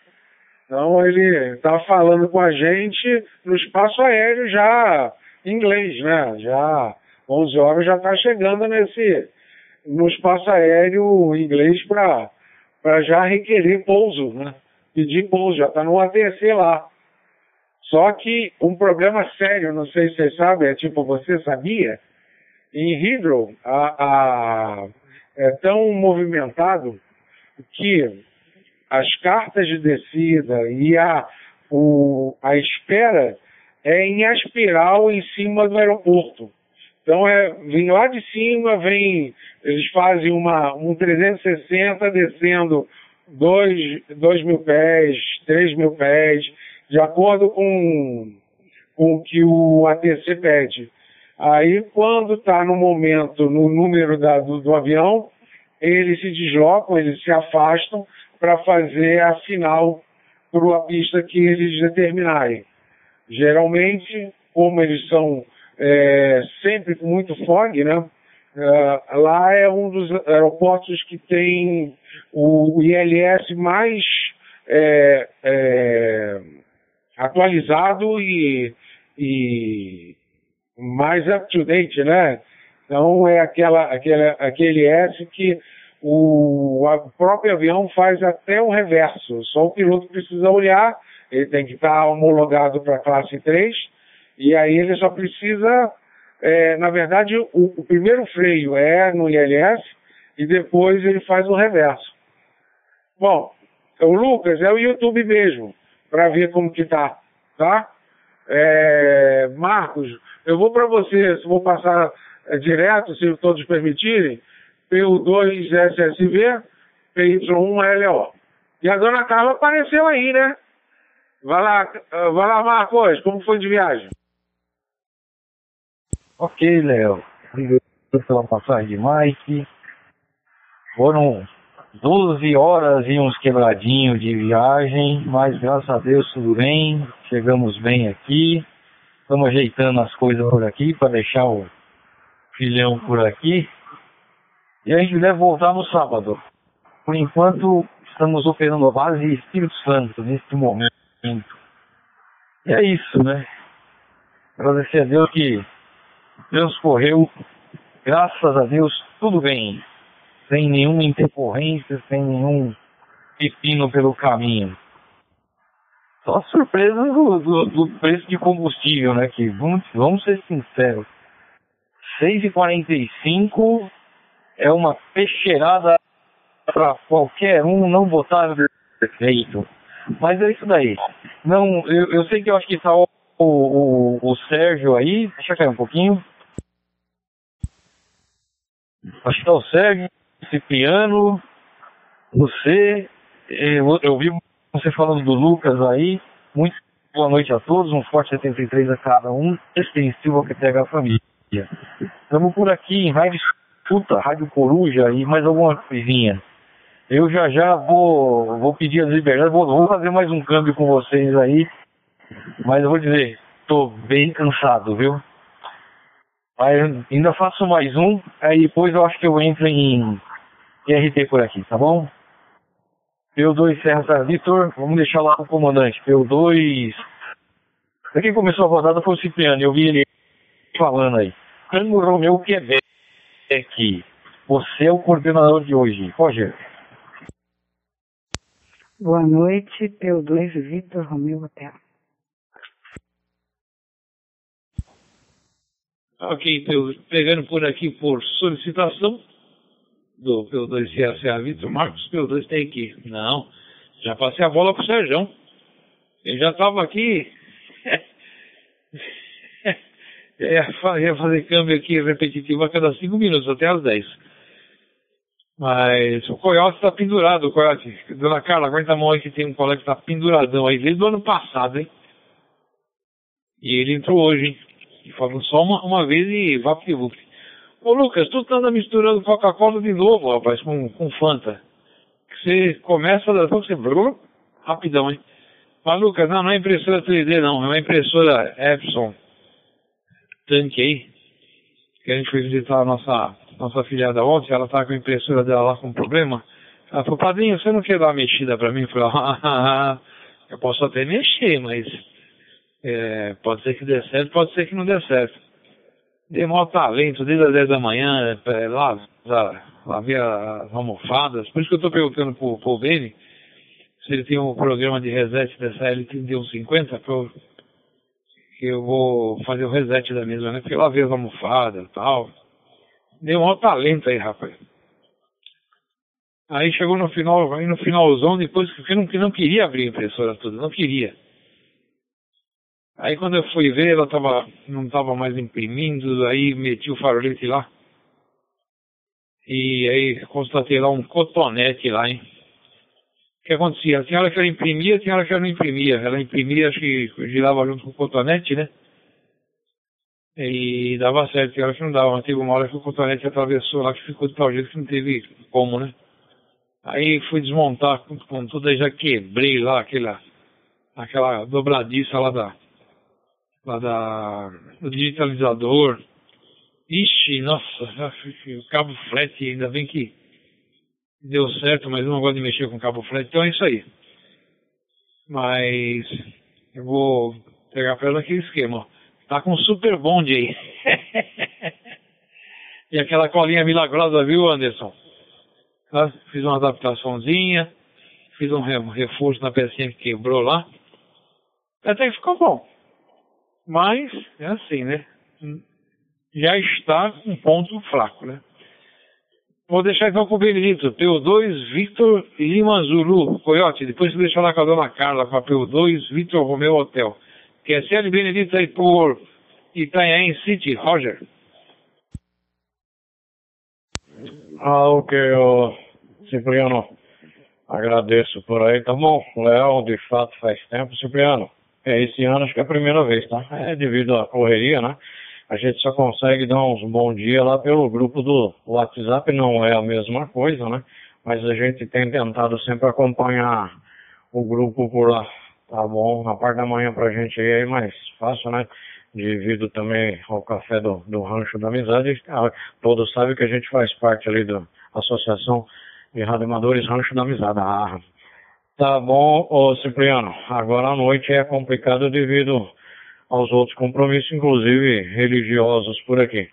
Então ele está falando com a gente no espaço aéreo já em inglês, né? Já 11 horas já está chegando nesse no espaço aéreo inglês para já requerer pouso, né? Pedir pouso, já está no ATC lá. Só que um problema sério, não sei se vocês sabem, é tipo, você sabia? Em Heathrow, a, a, é tão movimentado que as cartas de descida e a, o, a espera é em espiral em cima do aeroporto. Então é, vem lá de cima, vem, eles fazem uma, um 360 descendo 2 mil pés, 3 mil pés, de acordo com, com o que o ATC pede. Aí, quando está no momento, no número da, do, do avião, eles se deslocam, eles se afastam para fazer a final para a pista que eles determinarem. Geralmente, como eles são é, sempre muito fog, né? É, lá é um dos aeroportos que tem o ILS mais é, é, atualizado e, e mais up-to-date, né? Então é aquela, aquele S que o, o próprio avião faz até o reverso. Só o piloto precisa olhar, ele tem que estar homologado para a classe 3, e aí ele só precisa, é, na verdade, o, o, primeiro freio é no ILS e depois ele faz o reverso. Bom, o Lucas é o YouTube mesmo, para ver como que tá, tá? É, Marcos, eu vou para você, vou passar direto, se todos permitirem, PU2SSV, PY1LO. E a dona Carla apareceu aí, né? Vai lá, vai lá, Marcos, como foi de viagem? Ok, Léo. Obrigado pela passagem de Mike. Foram 12 horas e uns quebradinhos de viagem, mas graças a Deus tudo bem. Chegamos bem aqui. Estamos ajeitando as coisas por aqui para deixar o filhão por aqui. E a gente deve voltar no sábado. Por enquanto, estamos operando a base Espírito Santo neste momento. E é isso, né? Agradecer a Deus que transcorreu, graças a Deus, tudo bem. Sem nenhuma intercorrência, sem nenhum pepino pelo caminho. Só surpresa do, do, do, preço de combustível, né? Que vamos, vamos ser sinceros. 6,45 é uma peixeirada para qualquer um não botar perfeito. Mas é isso daí. Não, eu, eu sei que eu acho que está o, o, o, Sérgio aí. Deixa eu cair um pouquinho. Acho que está o Sérgio, Cipriano, você. Eu, eu vi você falando do Lucas aí. Muito boa noite a todos, um forte 73 a cada um, extensivo ao que pega família. Estamos por aqui em Rádio Escuta, Rádio Coruja e mais alguma coisinha. Eu já já vou, vou pedir as liberdades, vou, vou fazer mais um câmbio com vocês aí, mas eu vou dizer, tô bem cansado, viu? Mas ainda faço mais um, aí depois eu acho que eu entro em RT por aqui, tá bom? P2 Serra Vitor, vamos deixar lá o comandante. P2. Quem começou a rodada foi o Cipriano, eu vi ele falando aí. Tango Romeu Quebec, você é o coordenador de hoje. Roger. Boa noite, P2 Vitor Romeu Hotel. Ok, pegando por aqui por solicitação, do P2 CSA Vitor Marcos, P2 tem que. Não, já passei a bola pro Sérgio. Ele já estava aqui. (laughs) ia fazer câmbio aqui repetitivo a cada 5 minutos, até as 10. Mas o Coyote está pendurado, o Coyote. Dona Carla, aguenta a mão aí que tem um colega que está penduradão aí, desde o ano passado, hein? E ele entrou hoje, hein? E falou só uma, uma vez e pro Ô Lucas, tu tá misturando Coca-Cola de novo, rapaz, com, com Fanta. Você começa, da você rapidão, hein? Mas Lucas, não, não é impressora 3D não, é uma impressora Epson tanque aí. Que a gente foi visitar a nossa, nossa filhada ontem, ela tá com a impressora dela lá com problema. Ela falou, padrinho, você não quer dar uma mexida pra mim? Eu falei, ah, (laughs) eu posso até mexer, mas é, pode ser que dê certo, pode ser que não dê certo. Dei maior talento desde as 10 da manhã, é, lá, lá, lavei as almofadas. Por isso que eu estou perguntando pro, pro Beni se ele tem um programa de reset dessa L3150, que eu, que eu vou fazer o reset da mesma, né? Porque eu lavei as almofadas e tal. Dei um talento aí, rapaz. Aí chegou no final, aí no finalzão, depois que eu não, não queria abrir a impressora toda, não queria. Aí quando eu fui ver, ela tava, não estava mais imprimindo, aí meti o farolete lá. E aí constatei lá um cotonete lá, hein? O que acontecia? Tinha hora que ela imprimia, tinha hora que ela não imprimia. Ela imprimia, acho que girava junto com o cotonete, né? E dava certo, tinha hora que não dava, mas teve uma hora que o cotonete atravessou lá que ficou de tal jeito que não teve como, né? Aí fui desmontar com, com tudo, aí já quebrei lá aquela, aquela dobradiça lá da, lá da, do digitalizador. Ixi, nossa, o cabo flat, ainda bem que deu certo, mas eu não gosto de mexer com cabo flat, então é isso aí. Mas eu vou pegar para ela aquele esquema, Tá com super bond aí. (laughs) e aquela colinha milagrosa, viu, Anderson? Tá? Fiz uma adaptaçãozinha, fiz um reforço na pecinha que quebrou lá. Até que ficou bom. Mas, é assim, né? Já está um ponto fraco, né? Vou deixar então com o Benedito, PO2, Victor Lima Zulu, Coyote. Depois você deixa lá com a dona Carla, com a PO2, Victor Romeu Hotel. QSL Benedito aí por Itanhaém City, Roger. Ah, ok, Cipriano. Agradeço por aí, tá bom? Léo, de fato, faz tempo, Cipriano. É, esse ano acho que é a primeira vez, tá? É devido à correria, né? A gente só consegue dar uns bom dia lá pelo grupo do WhatsApp, não é a mesma coisa, né? Mas a gente tem tentado sempre acompanhar o grupo por lá, tá bom? Na parte da manhã pra gente aí é mais fácil, né? Devido também ao café do, do Rancho da Amizade, ah, todos sabem que a gente faz parte ali da Associação de Rademadores Rancho da Amizade, a Tá bom, ô Cipriano. Agora à noite é complicado devido aos outros compromissos, inclusive religiosos por aqui.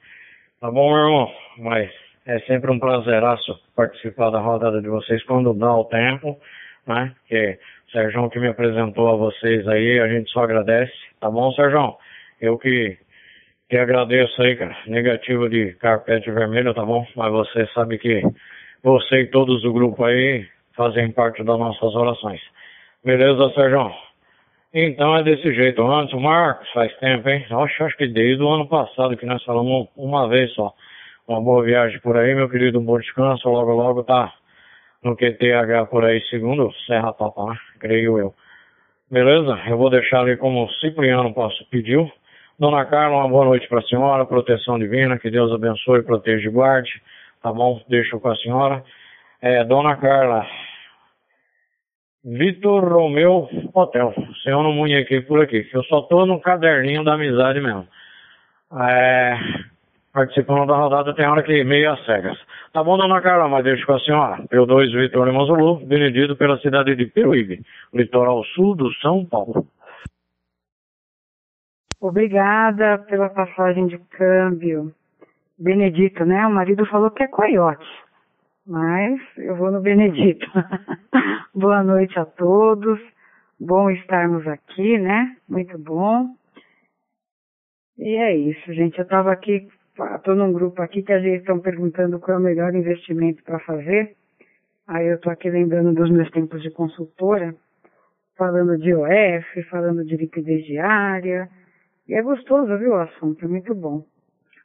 Tá bom, meu irmão? Mas é sempre um prazeraço participar da rodada de vocês quando dá o tempo, né? Que o Sérgio que me apresentou a vocês aí, a gente só agradece. Tá bom, Sérgio? Eu que, que agradeço aí, cara. Negativo de carpete vermelho, tá bom? Mas você sabe que você e todos do grupo aí fazem parte das nossas orações. Beleza, Sérgio? Então é desse jeito. Antes, Marcos, faz tempo, hein? Acho, acho que desde o ano passado que nós falamos uma vez só. Uma boa viagem por aí, meu querido. Um bom descanso. Logo, logo tá no QTH por aí, segundo Serra Topa, né? Creio eu. Beleza? Eu vou deixar ali como o Cipriano pediu. Dona Carla, uma boa noite para a senhora. Proteção divina. Que Deus abençoe, proteja e guarde. Tá bom? Deixo com a senhora. É, Dona Carla, Vitor Romeu Hotel. Senhor não munhequei por aqui. Eu só tô no caderninho da amizade mesmo. É, participando da rodada tem hora que meio às cegas. Tá bom, dona Carla, mas deixo com a senhora. Eu 2 Vitor Lima Zulu, Benedito pela cidade de Peruíbe, litoral sul do São Paulo. Obrigada pela passagem de câmbio. Benedito, né? O marido falou que é coiote mas eu vou no Benedito. (laughs) Boa noite a todos. Bom estarmos aqui, né? Muito bom. E é isso, gente. Eu estava aqui, estou num grupo aqui que a gente estão perguntando qual é o melhor investimento para fazer. Aí eu estou aqui lembrando dos meus tempos de consultora, falando de OF, falando de liquidez diária. E é gostoso, viu, o assunto, é muito bom.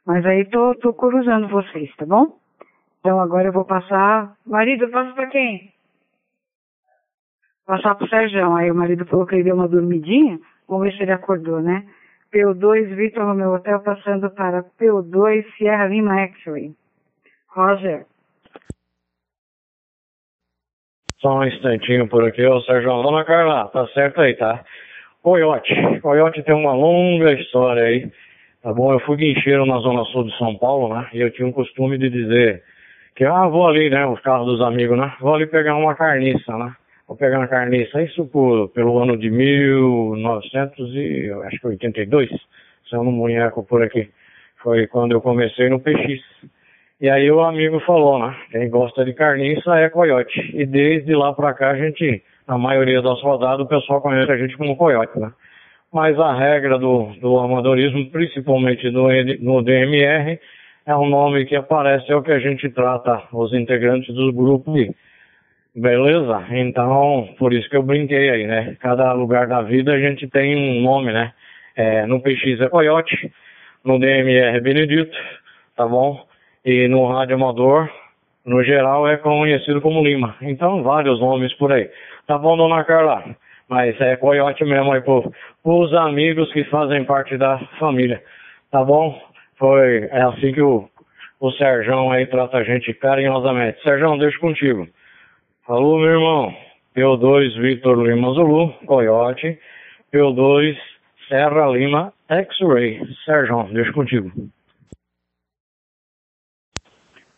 Mas aí tô, tô cruzando vocês, tá bom? Então agora eu vou passar. Marido, eu passo para quem? Passar pro Sérgio. Aí o marido falou que ele deu uma dormidinha. Vamos ver se ele acordou, né? PO2 Vitor no meu hotel passando para PO2 Sierra Lima X-Ray. Roger. Só um instantinho por aqui, ô Sérgio. Dona Carla, tá certo aí, tá? Coyote. Coyote tem uma longa história aí. Tá bom? Eu fui guincheiro na zona sul de São Paulo, né? E eu tinha um costume de dizer Que ah, vou ali, né? Os carros dos amigos, né? Vou ali pegar uma carniça, né? Vou pegar uma carniça. Isso por, pelo ano de 1982, se eu não munheco por aqui. Foi quando eu comecei no PX. E aí o amigo falou, né? Quem gosta de carniça é coiote. E desde lá pra cá a gente, na maioria das rodadas, o pessoal conhece a gente como coiote, né? Mas a regra do, do amadorismo, principalmente do, no DMR, é um nome que aparece, é o que a gente trata os integrantes dos grupos. Beleza? Então, por isso que eu brinquei aí, né? Cada lugar da vida a gente tem um nome, né? É, no PX é Coyote, no DMR é Benedito, tá bom? E no Rádio Amador, no geral, é conhecido como Lima. Então, vários nomes por aí. Tá bom, dona Carla? Mas é Coyote mesmo aí por, os amigos que fazem parte da família. Tá bom? Foi, é assim que o, o Serjão aí trata a gente carinhosamente. Serjão, deixa contigo. Falou, meu irmão. P2 Victor Lima Zulu, Coyote. P2 Serra Lima X-Ray. Sérgio, deixa contigo.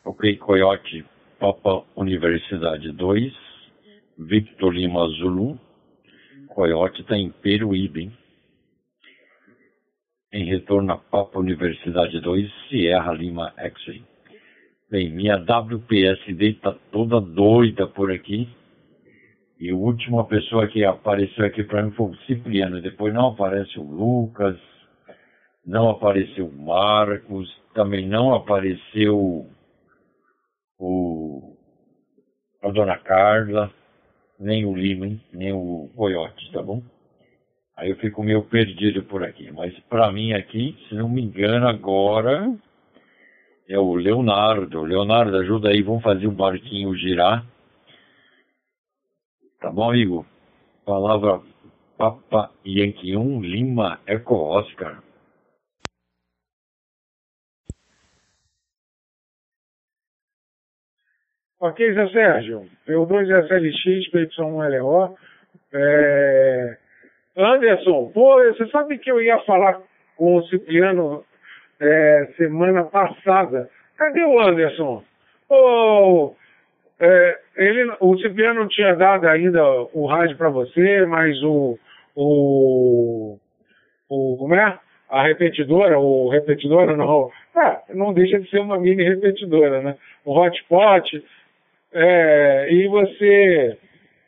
Ok, Coyote Papa Universidade 2, Victor Lima Zulu. Coyote está em Peruíbe, hein? Em retorno a Papa Universidade 2, Sierra Lima X-Ray. Bem, minha WPSD está toda doida por aqui. E a última pessoa que apareceu aqui para mim foi o Cipriano. Depois não aparece o Lucas, não apareceu o Marcos, também não apareceu o, a Dona Carla, nem o Lima, nem o Coyote, tá bom? Aí eu fico meio perdido por aqui. Mas para mim aqui, se não me engano, agora é o Leonardo. Leonardo, ajuda aí, vamos fazer um barquinho girar. Tá bom, amigo? Palavra Papa Yankee 1, Lima Eco Oscar. Ok, Zé Sérgio. P2SLX, PY1LO. É... Anderson, pô, você sabe que eu ia falar com o Cipriano é, semana passada. Cadê o Anderson? Ô, é, ele, o Cipriano não tinha dado ainda o rádio para você, mas o, o, o. Como é? A repetidora, o repetidora não. É, não deixa de ser uma mini repetidora, né? O hotspot. É, e você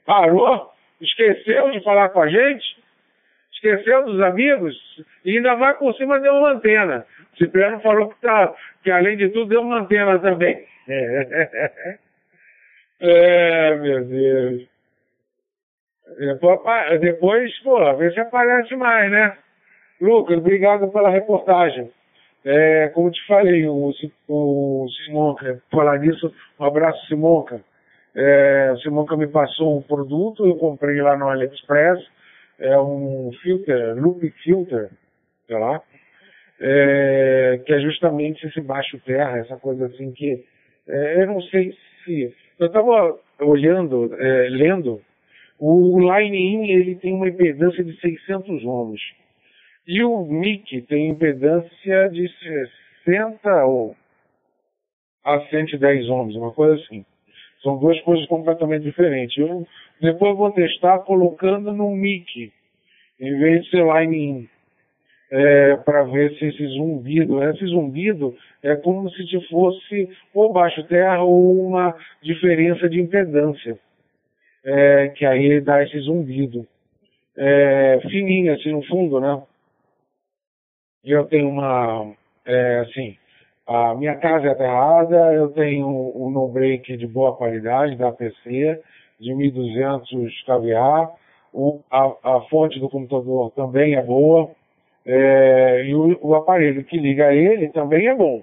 parou, esqueceu de falar com a gente, esqueceu dos amigos, e ainda vai por cima de uma antena. Cipriano falou que, tá, que além de tudo deu uma antena também. (laughs) É, meu Deus. Depois, depois pô, vê se aparece mais, né? Lucas, obrigado pela reportagem. É, como te falei, o, o Simonca, falar nisso, um abraço, Simonca. É, o Simonca me passou um produto, eu comprei lá no AliExpress, é um filter, loop filter, sei lá, é, que é justamente esse baixo terra, essa coisa assim que, é, eu não sei se eu estava olhando, é, lendo, o Line-In ele tem uma impedância de 600 ohms. E o MIC tem impedância de 60 ou a 110 ohms, uma coisa assim. São duas coisas completamente diferentes. Eu depois vou testar colocando no MIC, em vez de ser Line-In é, para ver se esse zumbido, esse zumbido é como se fosse ou baixo terra ou uma diferença de impedância, é, que aí dá esse zumbido. É, fininho assim no fundo, né? Eu tenho uma, é, assim, a minha casa é aterrada, eu tenho um no-break de boa qualidade da PC, de 1200 kVA, o, a, a fonte do computador também é boa, é, e o, o, aparelho que liga a ele também é bom.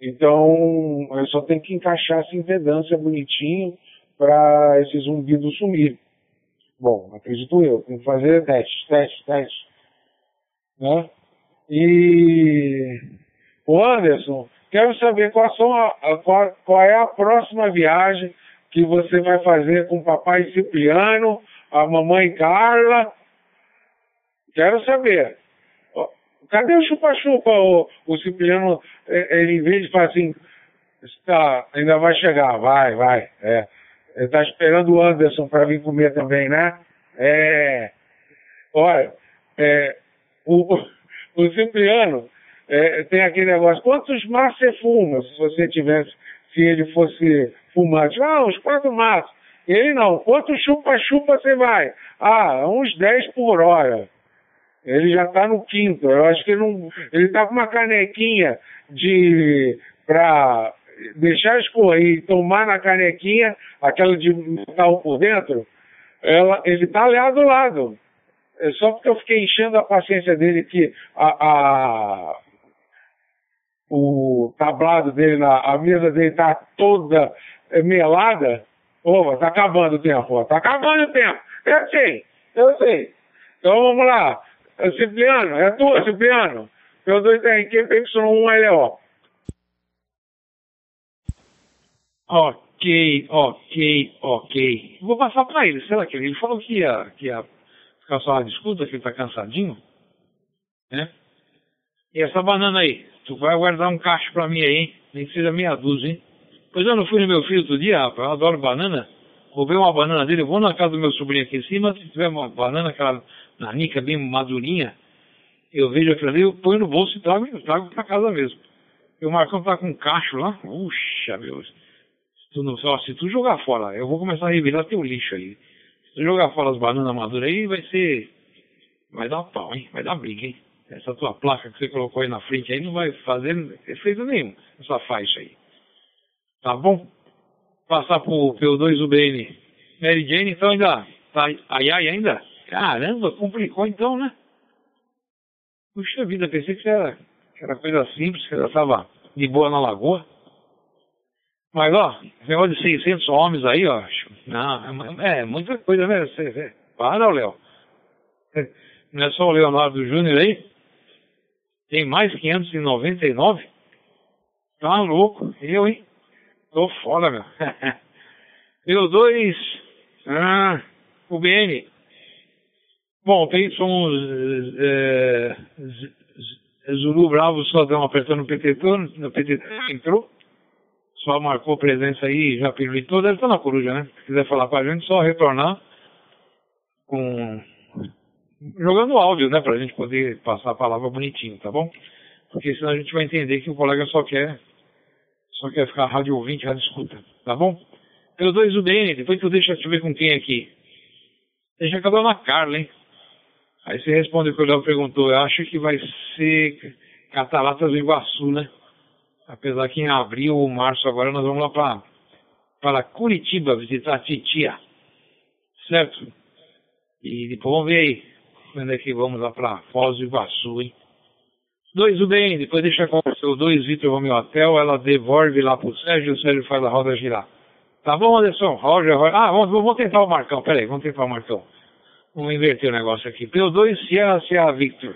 Então, eu só tenho que encaixar essa impedância bonitinho para esse zumbido sumir. Bom, acredito eu, tem que fazer teste, teste, teste. Né? E o Anderson, quero saber qual, a, qual, qual é a próxima viagem que você vai fazer com o papai Cipriano, a mamãe Carla. Quero saber. Cadê o chupa-chupa? O, o Cipriano, é, ele, em vez de falar assim, Está, ainda vai chegar, vai, vai. É. Ele está esperando o Anderson para vir comer também, né? É. Olha, é, o, o Cipriano é, tem aquele negócio, quantos maços você fuma se você tivesse, se ele fosse fumante? Ah, uns quatro maços. Ele não, quantos chupa-chupa você vai? Ah, uns 10 por hora. Ele já está no quinto. Eu acho que ele não. Ele está com uma canequinha de. para deixar escorrer e tomar na canequinha, aquela de metal por dentro, ela, ele está ali do lado. É só porque eu fiquei enchendo a paciência dele que a o tablado dele, na, a mesa dele está toda melada. Opa, está acabando o tempo, está acabando o tempo. Eu sei, eu sei. Então vamos lá. Cipriano, é tua, Cipriano. P2RQ, PY1LO. Ok, ok, ok. Vou passar para ele. Será que ele, ele falou que ia, que ia ficar só uma disputa, que ele tá cansadinho? Né? E essa banana aí? Tu vai guardar um cacho para mim aí, hein? Nem que seja meia dúzia, hein? Pois eu não fui no meu filho outro dia, rapaz. Eu adoro banana. Vou ver uma banana dele. Eu vou na casa do meu sobrinho aqui em cima. Se tiver uma banana, aquela nanica bem madurinha, eu vejo aquilo ali, eu ponho no bolso e trago, trago para casa mesmo. E o Marcão tá com um cacho lá. Puxa, meu. Se tu, não, ó, se tu jogar fora, eu vou começar a revirar teu lixo aí. Se tu jogar fora as bananas maduras aí, vai ser. Vai dar pau, hein? Vai dar briga, hein? Essa tua placa que você colocou aí na frente aí não vai fazer efeito nenhum, essa faixa aí. Tá bom? Passar pro P2 UBN. Mary Jane, então ainda. Tá ai ai ainda? Caramba, complicou então, né? Puxa vida, pensei que era, que era coisa simples, que ela estava de boa na lagoa. Mas, ó, negócio de 600 homens aí, ó, não, é, é muita coisa, né? Para, Léo. (laughs) Não é só o Leonardo Júnior aí? Tem mais 599? Tá louco. Eu, hein? Tô foda, meu. (laughs) Eu dois. Ah, o BN. Bom, tem somos é, Zulu Bravo só apertando no PT, no PT entrou só marcou presença aí, já pirulitou, deve estar na coruja, né? Se quiser falar com a gente, só retornar com. Jogando áudio, né? Pra gente poder passar a palavra bonitinho, tá bom? Porque senão a gente vai entender que o colega só quer. só quer ficar rádio ouvinte, rádio escuta, tá bom? Pelo 2 UDN, depois tu deixa eu ver com quem aqui. Deixa a dona Carla, hein? Aí você responde o que o Léo perguntou. Eu acho que vai ser Cataratas do Iguaçu, né? Apesar que em abril ou março agora nós vamos lá para para Curitiba visitar a titia. Certo? E depois vamos ver aí que vamos lá para Foz do Iguaçu, hein? Dois UBN, depois deixa com o seu dois Vitor Romeo Hotel, ela devolve lá pro Sérgio, o Sérgio faz a roda girar. Tá bom, Anderson? Roger, Roger. Ah, vamos, vamos tentar o Marcão, peraí, vamos tentar o Marcão. Vamos inverter o negócio aqui. PO2, Sierra, Sierra, Victor.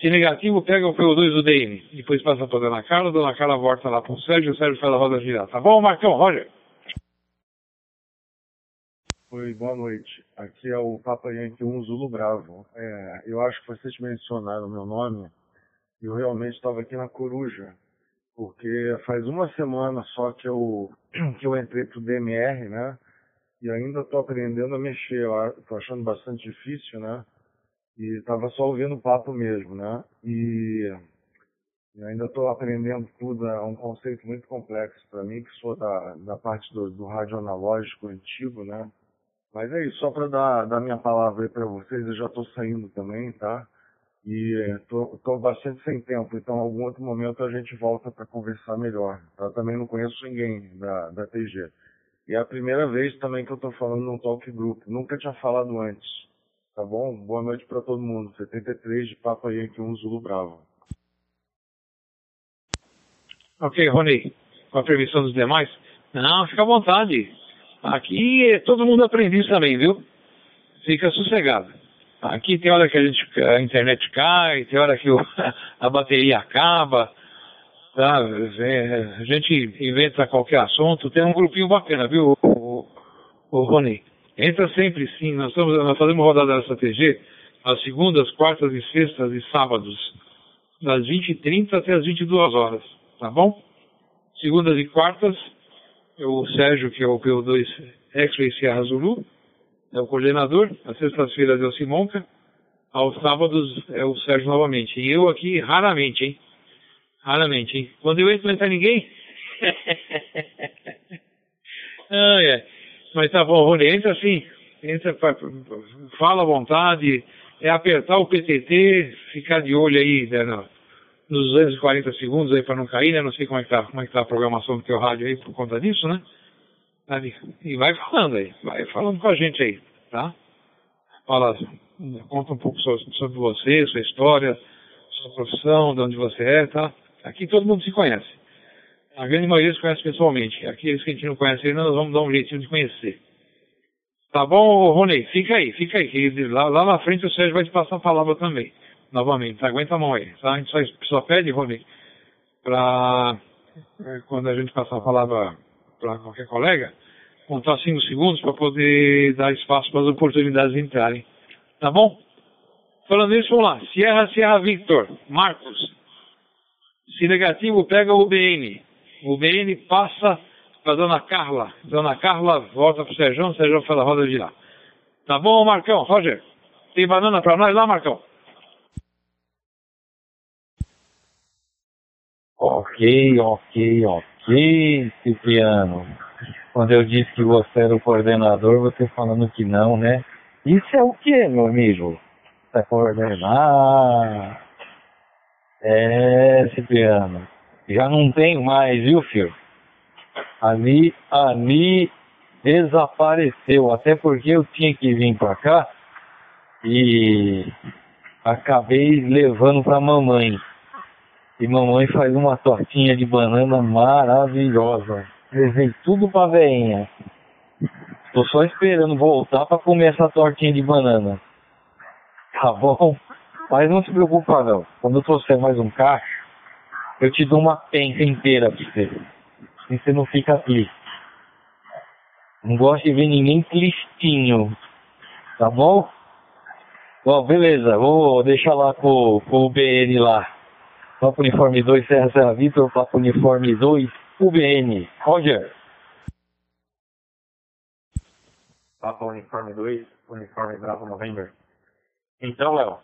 Se negativo, pega o PO2 do DM. Depois passa para Dona Carla, Dona Carla volta lá para o Sérgio, o Sérgio faz a roda girar. Tá bom, Marcão? Roger? Oi, boa noite. Aqui é o Papa Yankee 1 Zulu Bravo. É, eu acho que vocês mencionaram meu nome. Eu realmente estava aqui na Coruja, porque faz uma semana só que eu, (clears throat) que eu entrei pro DMR, né? E ainda estou aprendendo a mexer. Estou achando bastante difícil, né? E estava só ouvindo o papo mesmo, né? E, e ainda estou aprendendo tudo, é um conceito muito complexo para mim, que sou da, da parte do, do rádio analógico antigo, né? Mas é isso, só para dar, dar minha palavra para vocês, eu já estou saindo também, tá? E estou bastante sem tempo, então em algum outro momento a gente volta para conversar melhor. Eu também não conheço ninguém da, da TG. E é a primeira vez também que eu estou falando num talk group, nunca tinha falado antes. Tá bom? Boa noite para todo mundo. 73 de Papa Yankee 1 Zulu Bravo. Ok, Rony. Com a permissão dos demais? Não, fica à vontade. Aqui todo mundo aprende também, viu? Fica sossegado. Aqui tem hora que a, gente, a internet cai, tem hora que o, (laughs) a bateria acaba, tá? A gente inventa qualquer assunto. Tem um grupinho bacana, viu, o, o, Rony? Entra sempre sim, nós, estamos, nós fazemos rodada da TG às segundas, quartas e sextas e sábados, das 20h30 até as 22 horas, tá bom? Segundas e quartas, o Sérgio, que é o PO2 X-Ray Sierra Zulu, é o coordenador. Às sextas-feiras é o Simonca. Aos sábados é o Sérgio novamente. E eu aqui, raramente, hein? Raramente, hein? Quando eu entro, não entra ninguém. (laughs) ah, é. Mas tá bom, Rony, entra assim. Entra, fala à vontade. É apertar o PTT, ficar de olho aí né, nos 240 segundos aí para não cair, né? Não sei como é que tá, como é que tá a programação do teu rádio aí por conta disso, né? E vai falando aí, vai falando com a gente aí, tá? Fala, conta um pouco sobre, você, sua história, sua profissão, de onde você é, tá? Aqui todo mundo se conhece. A grande maioria se conhece pessoalmente. Aqueles que a gente não conhece ainda, nós vamos dar um jeitinho de conhecer. Tá bom, Rony? Fica aí, fica aí. Que lá, lá na frente o Sérgio vai te passar a palavra também. Novamente? Aguenta a mão aí. Tá? A gente só, só pede, Rony, para é, quando a gente passar a palavra para qualquer colega, contar cinco segundos para poder dar espaço para as oportunidades entrarem. Tá bom? Falando isso, vamos lá. Sierra, Sierra Victor, Marcos. Se negativo, pega o UBN. O UBN passa para Dona Carla. Dona Carla volta para o Sérgio, Sérgio faz a roda de lá. Tá bom, Marcão? Roger, tem banana para nós lá, Marcão? Ok, ok, ok, Cipriano. Quando eu disse que você era o coordenador, você falando que não, né? Isso é o que, meu amigo? Você coordenar? É, Cipriano. Já não tenho mais, viu, filho? Ali, ali desapareceu. Até porque eu tinha que vir pra cá e acabei levando pra mamãe. E mamãe faz uma tortinha de banana maravilhosa. Levei tudo pra veinha. Tô só esperando voltar pra comer essa tortinha de banana. Tá bom? Mas não se preocupa não. Quando eu trouxer mais um cacho, eu te dou uma penca inteira pra você. E você não fica triste. Não gosto de ver ninguém tristinho. Tá bom? Bom, beleza. Vou deixar lá com, com o BN lá. Papo Uniforme 2, Serra Serra Vitor, Papo Uniforme 2, UBN. Roger. Papo Uniforme 2, Uniforme Bravo November. Então, Léo,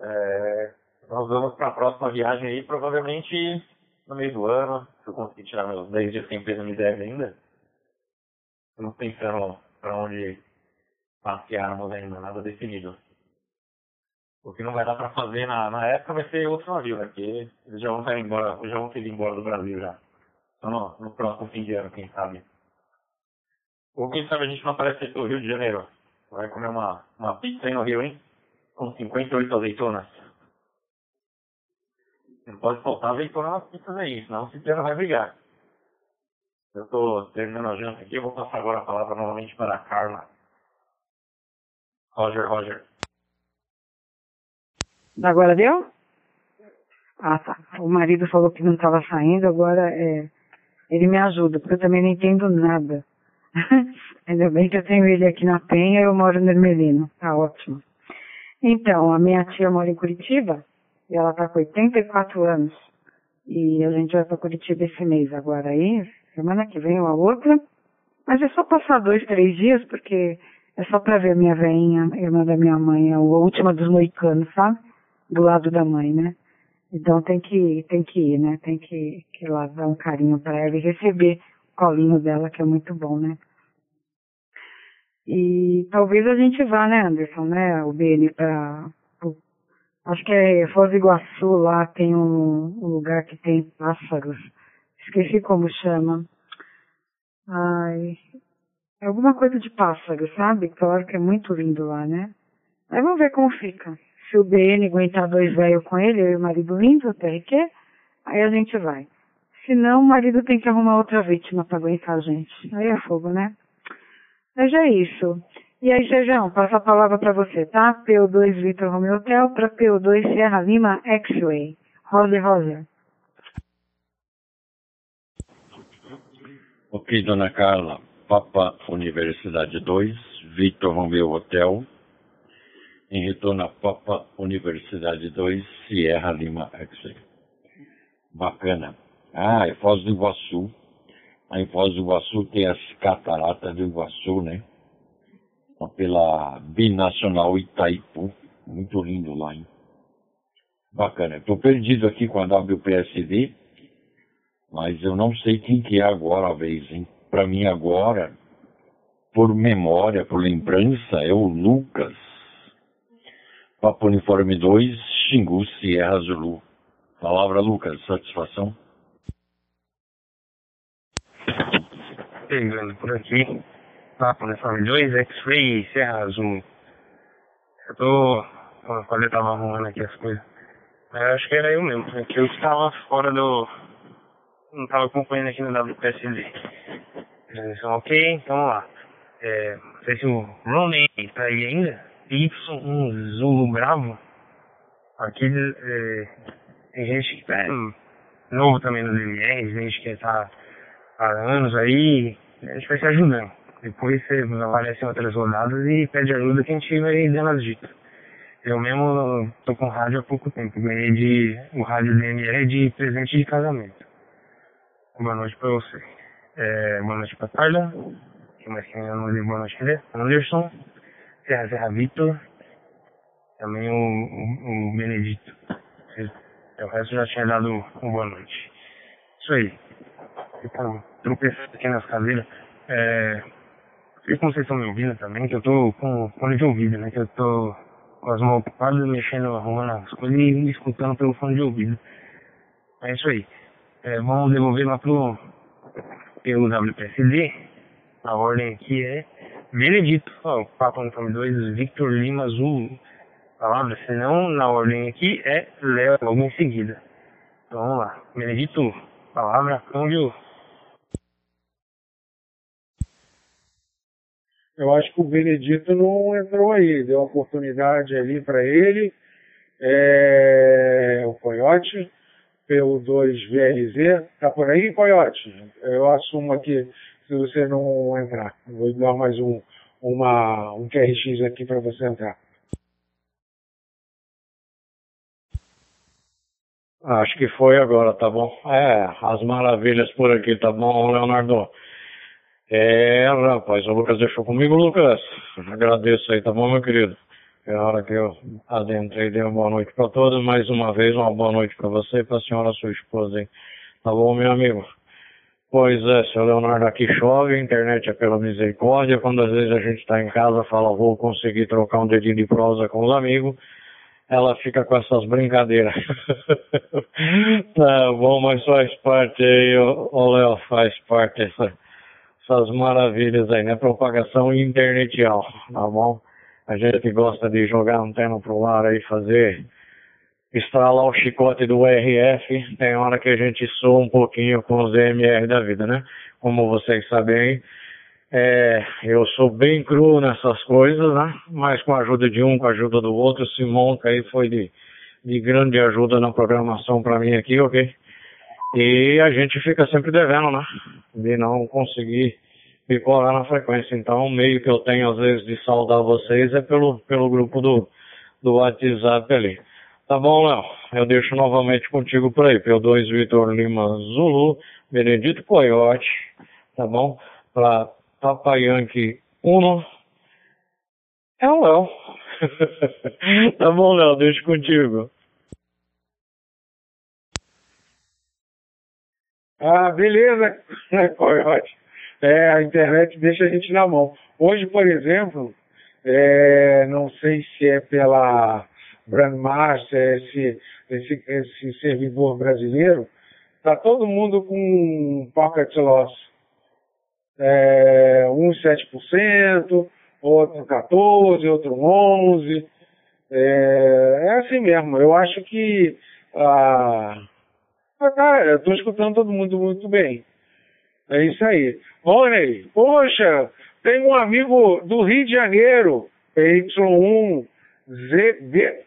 é, nós vamos para a próxima viagem aí, provavelmente no meio do ano, se eu conseguir tirar meus 10 dias que a empresa me deve ainda. Estamos pensando para onde passearmos ainda, nada definido. O que não vai dar para fazer na, na época vai ser outro navio, né? Porque eles já vão sair embora, já vão ter embora do Brasil já. Então no, no próximo fim de ano, quem sabe. Ou quem sabe a gente não aparece no Rio de Janeiro. Vai comer uma, uma pizza aí no Rio, hein? Com 58 azeitonas. Não pode faltar azeitona nas pizzas aí, senão o Cipriano vai brigar. Eu estou terminando a janta aqui, eu vou passar agora a palavra novamente para a Carla. Roger, Roger. Agora deu? Ah, tá. O marido falou que não estava saindo, agora é, ele me ajuda, porque eu também não entendo nada. (laughs) Ainda bem que eu tenho ele aqui na Penha eu moro no Ermelino. Tá ótimo. Então, a minha tia mora em Curitiba e ela tá com 84 anos. E a gente vai para Curitiba esse mês agora aí, semana que vem ou a outra. Mas é só passar dois, três dias, porque é só para ver minha veinha, irmã da minha mãe, a última dos moicanos, sabe? Do lado da mãe, né? Então tem que, tem que ir, né? Tem que, que ir lá dar um carinho para ela e receber o colinho dela, que é muito bom, né? E talvez a gente vá, né, Anderson, né? O BN para Acho que é Foz do Iguaçu, lá tem um, um, lugar que tem pássaros. Esqueci como chama. Ai. É alguma coisa de pássaro, sabe? Claro que é muito lindo lá, né? Aí vamos ver como fica. Se o BN aguentar dois velhos com ele, eu e o marido lindo, o TRQ, aí a gente vai. Se não, o marido tem que arrumar outra vítima para aguentar a gente. Aí é fogo, né? Mas é isso. E aí, Sejão, passo a palavra para você, tá? PO2 Vitor Romeo Hotel para PO2 Sierra Lima X-Way. Roger, Roger. Ok, dona Carla. Papa Universidade 2, Vitor Romeo Hotel. Em retorno a Papa Universidade 2, Sierra Lima X-Way. Bacana. Ah, é Foz do Iguaçu. Em Foz do Iguaçu tem as cataratas do Iguaçu, né? Pela Binacional Itaipu. Muito lindo lá, hein? Bacana. Estou perdido aqui com a WPSD, mas eu não sei quem que é agora a vez, hein? Para mim agora, por memória, por lembrança, é o Lucas. Papo Uniforme 2, Xingu, Sierra Zulu. Palavra, Lucas. Satisfação? Pegando por aqui. Papo Uniforme 2, X-Ray, Sierra Zulu. Eu tô... Quando eu tava arrumando aqui as coisas. Eu acho que era eu mesmo, porque eu estava fora do... Não estava acompanhando aqui no WPSD. Então, ok, então vamos lá. É, não sei se o Ronnie tá aí ainda. Y, um Zulu Bravo. Aqui é, tem gente que tá novo também nos MRs, gente que tá há anos aí. A gente vai se ajudando. Depois você aparece em outras rodadas e pede ajuda que a gente vai dando as dicas. Eu mesmo tô com rádio há pouco tempo. Ganhei de. O rádio DMR de presente de casamento. Boa noite pra você. É, boa noite pra Carla. Quem mais que ainda não deu boa noite ainda? Anderson. Serra Vitor. Também o, o, o Benedito. O resto já tinha dado uma boa noite. Isso aí. Então, tropeçando aqui nas cadeiras. É, sei como vocês estão me ouvindo também, que eu tô com fone de ouvido, né? Que eu tô com as mãos ocupadas, mexendo, arrumando as coisas e me escutando pelo fone de ouvido. É isso aí. É, vamos devolver lá pro pelo WPSD. A ordem aqui é Benedito, ó, Papa Uniforme 2, Victor Lima Azul. Palavra, senão na ordem aqui é Léo logo em seguida. Então vamos lá. Benedito, palavra, câmbio. Eu acho que o Benedito não entrou aí, deu oportunidade ali para ele. É, o Coyote, pelo 2VRZ, tá por aí, Coyote? Eu assumo aqui se você não entrar. Vou dar mais um, uma, um QRX aqui para você entrar. Acho que foi agora, tá bom? É, as maravilhas por aqui, tá bom, Leonardo? É, rapaz, o Lucas deixou comigo, Lucas. Agradeço aí, tá bom, meu querido? É a hora que eu adentrei, dei uma boa noite para todos. Mais uma vez, uma boa noite para você e para a senhora, sua esposa, hein? Tá bom, meu amigo? Pois é, seu Leonardo, aqui chove, a internet é pela misericórdia. Quando às vezes a gente está em casa, fala, vou conseguir trocar um dedinho de prosa com os amigos, ela fica com essas brincadeiras. (laughs) tá bom, mas faz parte aí, ô Léo, faz parte essa, essas maravilhas aí, né? Propagação internetial, tá bom? A gente gosta de jogar antena pro ar aí, fazer estralar o chicote do RF, tem hora que a gente soa um pouquinho com os DMR da vida, né? Como vocês sabem, é, eu sou bem cru nessas coisas, né? Mas com a ajuda de um, com a ajuda do outro, Simon que aí foi de, de grande ajuda na programação para mim aqui, ok? E a gente fica sempre devendo, né? De não conseguir me colar na frequência. Então, o meio que eu tenho às vezes de saudar vocês é pelo, pelo grupo do, do WhatsApp ali. Tá bom, Léo? Eu deixo novamente contigo por aí. P2 Vitor Lima Zulu, Benedito Coyote, tá bom? Pra Papa Yankee Uno. É o Léo. (laughs) tá bom, Léo? Deixo contigo. Ah, beleza, (laughs) Coyote. É, a internet deixa a gente na mão. Hoje, por exemplo, é, não sei se é pela Brandmaster, esse, esse, esse servidor brasileiro, está todo mundo com pocket loss. É, um 7%, outro 14%, outro 11%. É, é assim mesmo. Eu acho que. Ah, cara, eu estou escutando todo mundo muito bem. É isso aí. Rony, poxa, tem um amigo do Rio de Janeiro, Y1, ZB,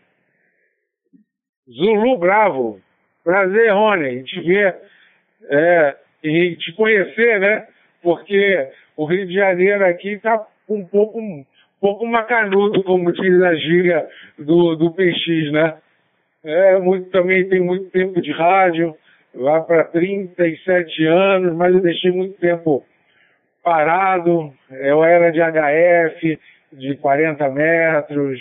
Zulu Bravo. Prazer, Rony, em te ver é, e te conhecer, né? Porque o Rio de Janeiro aqui está um pouco, um pouco macanudo, como diz a gíria do, do PX, né? É, muito, também tem muito tempo de rádio, lá para 37 anos, mas eu deixei muito tempo parado. Eu era de HF, de 40 metros,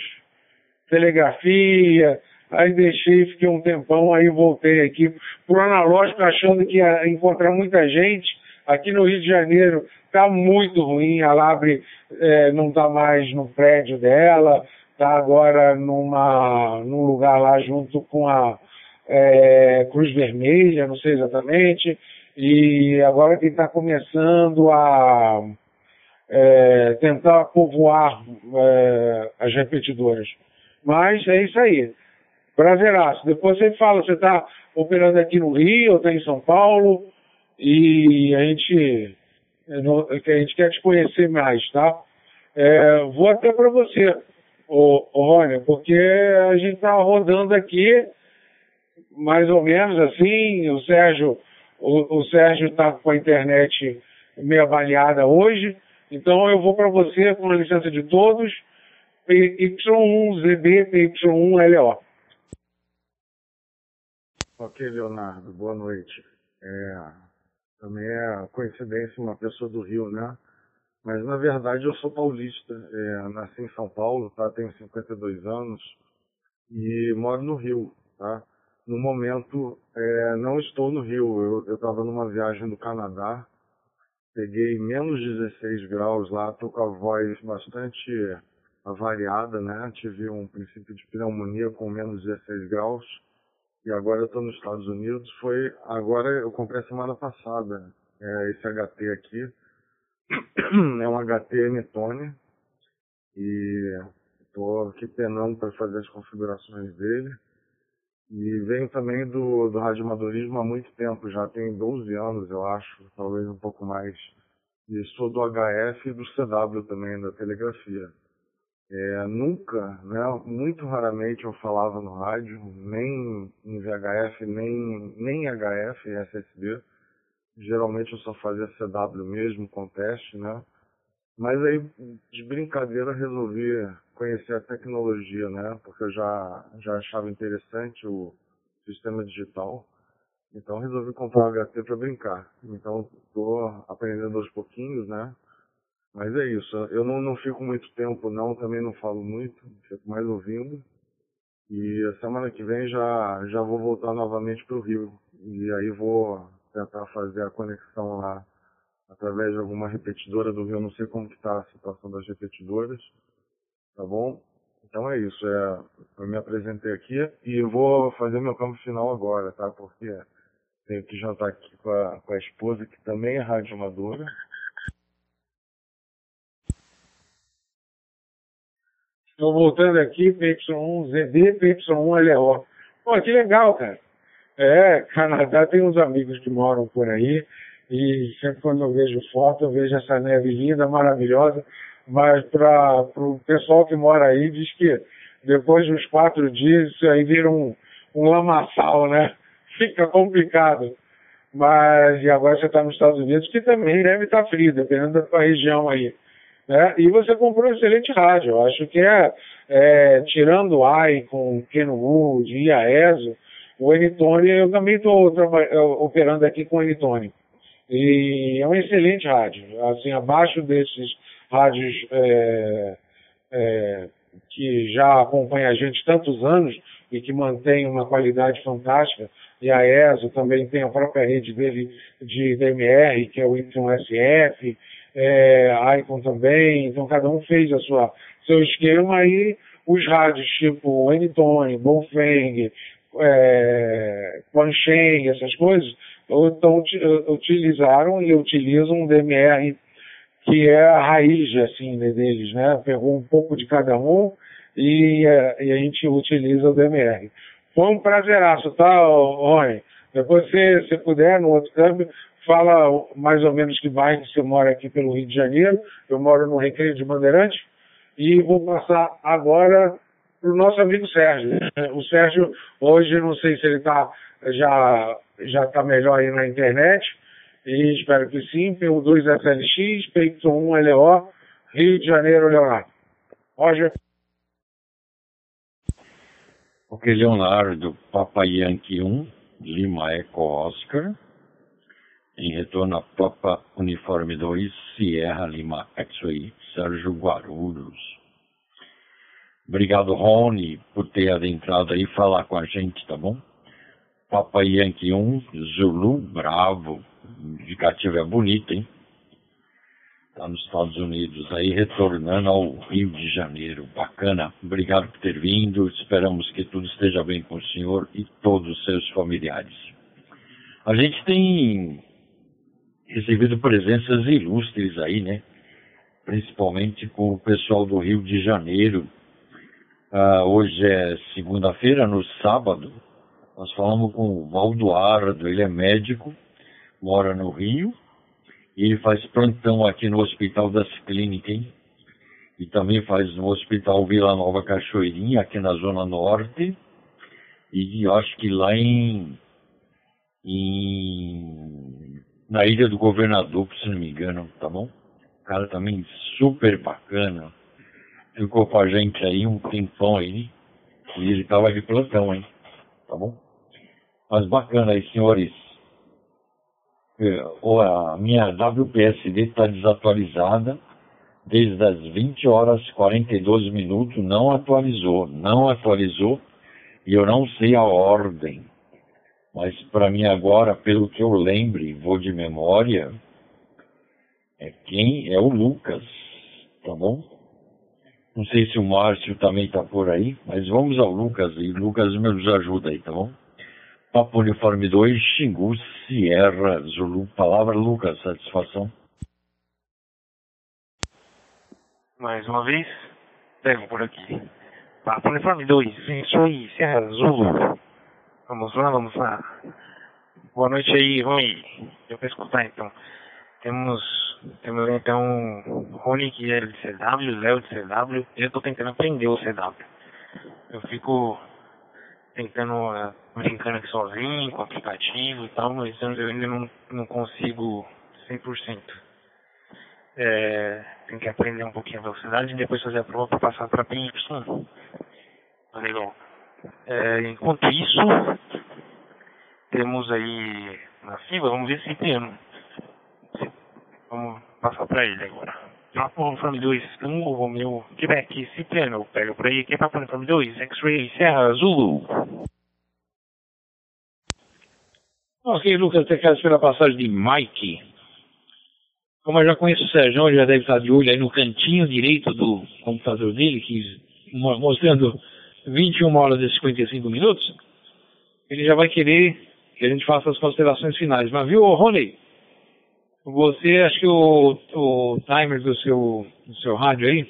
telegrafia, aí deixei, fiquei um tempão, aí voltei aqui pro analógico achando que ia encontrar muita gente. Aqui no Rio de Janeiro está muito ruim, a Labre é, não está mais no prédio dela, está agora numa, num lugar lá junto com a é, Cruz Vermelha, não sei exatamente, e agora que está começando a é, tentar povoar é, as repetidoras. Mas é isso aí. Prazeraço. Depois você fala, você está operando aqui no Rio, ou está em São Paulo, e a gente, a gente quer te conhecer mais, tá? É, vou até para você, Rônia, porque a gente está rodando aqui mais ou menos assim, o Sérgio o, o Sérgio está com a internet meio avaliada hoje, então eu vou para você, com a licença de todos, Y1ZB, Y1LO. Ok, Leonardo, boa noite. É, também é coincidência uma pessoa do Rio, né? Mas na verdade eu sou paulista, é, nasci em São Paulo, tá? Tenho 52 anos e moro no Rio, tá? No momento é, não estou no Rio, eu estava numa viagem do Canadá, peguei menos 16 graus lá, estou com a voz bastante avariada, né? Tive um princípio de pneumonia com menos 16 graus e agora estou nos Estados Unidos. Foi agora eu comprei semana passada é, esse HT aqui (clears throat) é um HT Netone e estou aqui penando para fazer as configurações dele. E venho também do, do há muito tempo, já tem 12 anos, eu acho, talvez um pouco mais. E sou do HF e do CW também, da telegrafia. É, nunca, né, muito raramente eu falava no rádio, nem em VHF, nem, nem HF, SSB. Geralmente eu só fazia CW mesmo, com teste, né? Mas aí, de brincadeira, resolvi conhecer a tecnologia, né? Porque eu já, já achava interessante o sistema digital. Então resolvi comprar o HT para brincar. Então estou aprendendo aos pouquinhos, né? Mas é isso. Eu não, não fico muito tempo não, também não falo muito, fico mais ouvindo. E a semana que vem já, já vou voltar novamente para o Rio. E aí vou tentar fazer a conexão lá através de alguma repetidora do Rio. Não sei como está a situação das repetidoras, tá bom? Então é isso. É, eu me apresentei aqui e vou fazer meu campo final agora, tá? Porque tenho que jantar aqui com a, com a esposa, que também é radioamadora. Estou voltando aqui, PY1ZD, PY1LO. Pô, que legal, cara. É, Canadá tem uns amigos que moram por aí e sempre quando eu vejo foto, eu vejo essa neve linda, maravilhosa, mas para o pessoal que mora aí diz que depois dos quatro dias isso aí vira um, um lamaçal, né? (laughs) Fica complicado. Mas e agora você está nos Estados Unidos, que também deve estar tá frio, dependendo da sua região aí. Né? E você comprou um excelente rádio. Eu acho que é, é tirando o AI com Kenwood e a ESO, o Enitone, eu também estou operando aqui com o Enitone. E é um excelente rádio. Assim, abaixo desses rádios é, é, que já acompanham a gente tantos anos e que mantém uma qualidade fantástica, e a ESO também tem a própria rede dele de DMR, que é o Y-SF, é, Icon também, então cada um fez a sua seu esquema e os rádios tipo Anytone, Bonfeng, é, Quansheng, essas coisas, então utilizaram e utilizam um DMR que é a raiz assim deles, né? Pegou um pouco de cada um e, é, e a gente utiliza o DMR. Foi um prazeraço, tá, Rony? Depois, se você puder, no outro câmbio, fala mais ou menos que bairro você mora aqui pelo Rio de Janeiro. Eu moro no Recreio de Bandeirante. E vou passar agora para o nosso amigo Sérgio. O Sérgio, hoje, não sei se ele está já está melhor aí na internet. E espero que sim. PU2SLX, PY1LO, Rio de Janeiro, Leonardo. Roger. Ok, Leonardo, Papa Yankee 1, Lima Eco Oscar. Em retorno a Papa Uniforme 2, Sierra Lima X-Ray, Sérgio Guarulhos. Obrigado, Rony, por ter adentrado aí falar com a gente, tá bom? Papa Yankee 1, Zulu, bravo. Indicativa é bonita, hein? Tá nos Estados Unidos aí, retornando ao Rio de Janeiro. Bacana. Obrigado por ter vindo. Esperamos que tudo esteja bem com o senhor e todos os seus familiares. A gente tem recebido presenças ilustres aí, né? Principalmente com o pessoal do Rio de Janeiro. Ah, hoje é segunda-feira, no sábado, nós falamos com o Valdoardo, ele é médico, mora no Rio, e ele faz plantão aqui no Hospital das Clínicas, hein? E também faz no Hospital Vila Nova Cachoeirinha, aqui na Zona Norte, e acho que lá em, em na Ilha do Governador, se não me engano, tá bom? Cara também super bacana. Ficou com a gente aí um tempão aí. E ele tava de plantão, hein? Tá bom? Mas bacana aí, senhores. É, a minha WPSD está desatualizada desde as 20 horas e 42 minutos, não atualizou, não atualizou e eu não sei a ordem. Mas para mim agora, pelo que eu lembre, vou de memória, é quem é o Lucas, tá bom? Não sei se o Márcio também está por aí, mas vamos ao Lucas e Lucas nos ajuda aí, tá bom? Papo Uniforme 2, Xingu, Sierra, Zulu. Palavra, Lucas, satisfação. Mais uma vez, pego por aqui. Papo Uniforme 2, isso aí, Sierra, Zulu. Vamos lá, vamos lá. Boa noite aí, Rony. Deu pra escutar então. Temos, temos então Rony que é de CW, Léo de CW. Eu tô tentando aprender o CW. Eu fico tentando, uh, brincando aqui sozinho, com aplicativo e tal, mas eu ainda não, não consigo 100%. É, tem que aprender um pouquinho a velocidade e depois fazer a prova para passar para PY. Legal. É, enquanto isso, temos aí na fila, vamos ver se tem. Vamos passar para ele agora. Papo Uniforme 2, um Romeu, Quebec, Cipriano, pega por aí, que é Papo Uniforme 2, X-Ray, Serra, Zulu. Ok, Lucas, quer pela passagem de Mike. Como eu já conheço o Sérgio, ele já deve estar de olho aí no cantinho direito do computador dele, que mostrando 21 horas e 55 minutos, ele já vai querer que a gente faça as considerações finais. Mas viu, Rony? Você, acho que o, o timer do seu, do seu rádio aí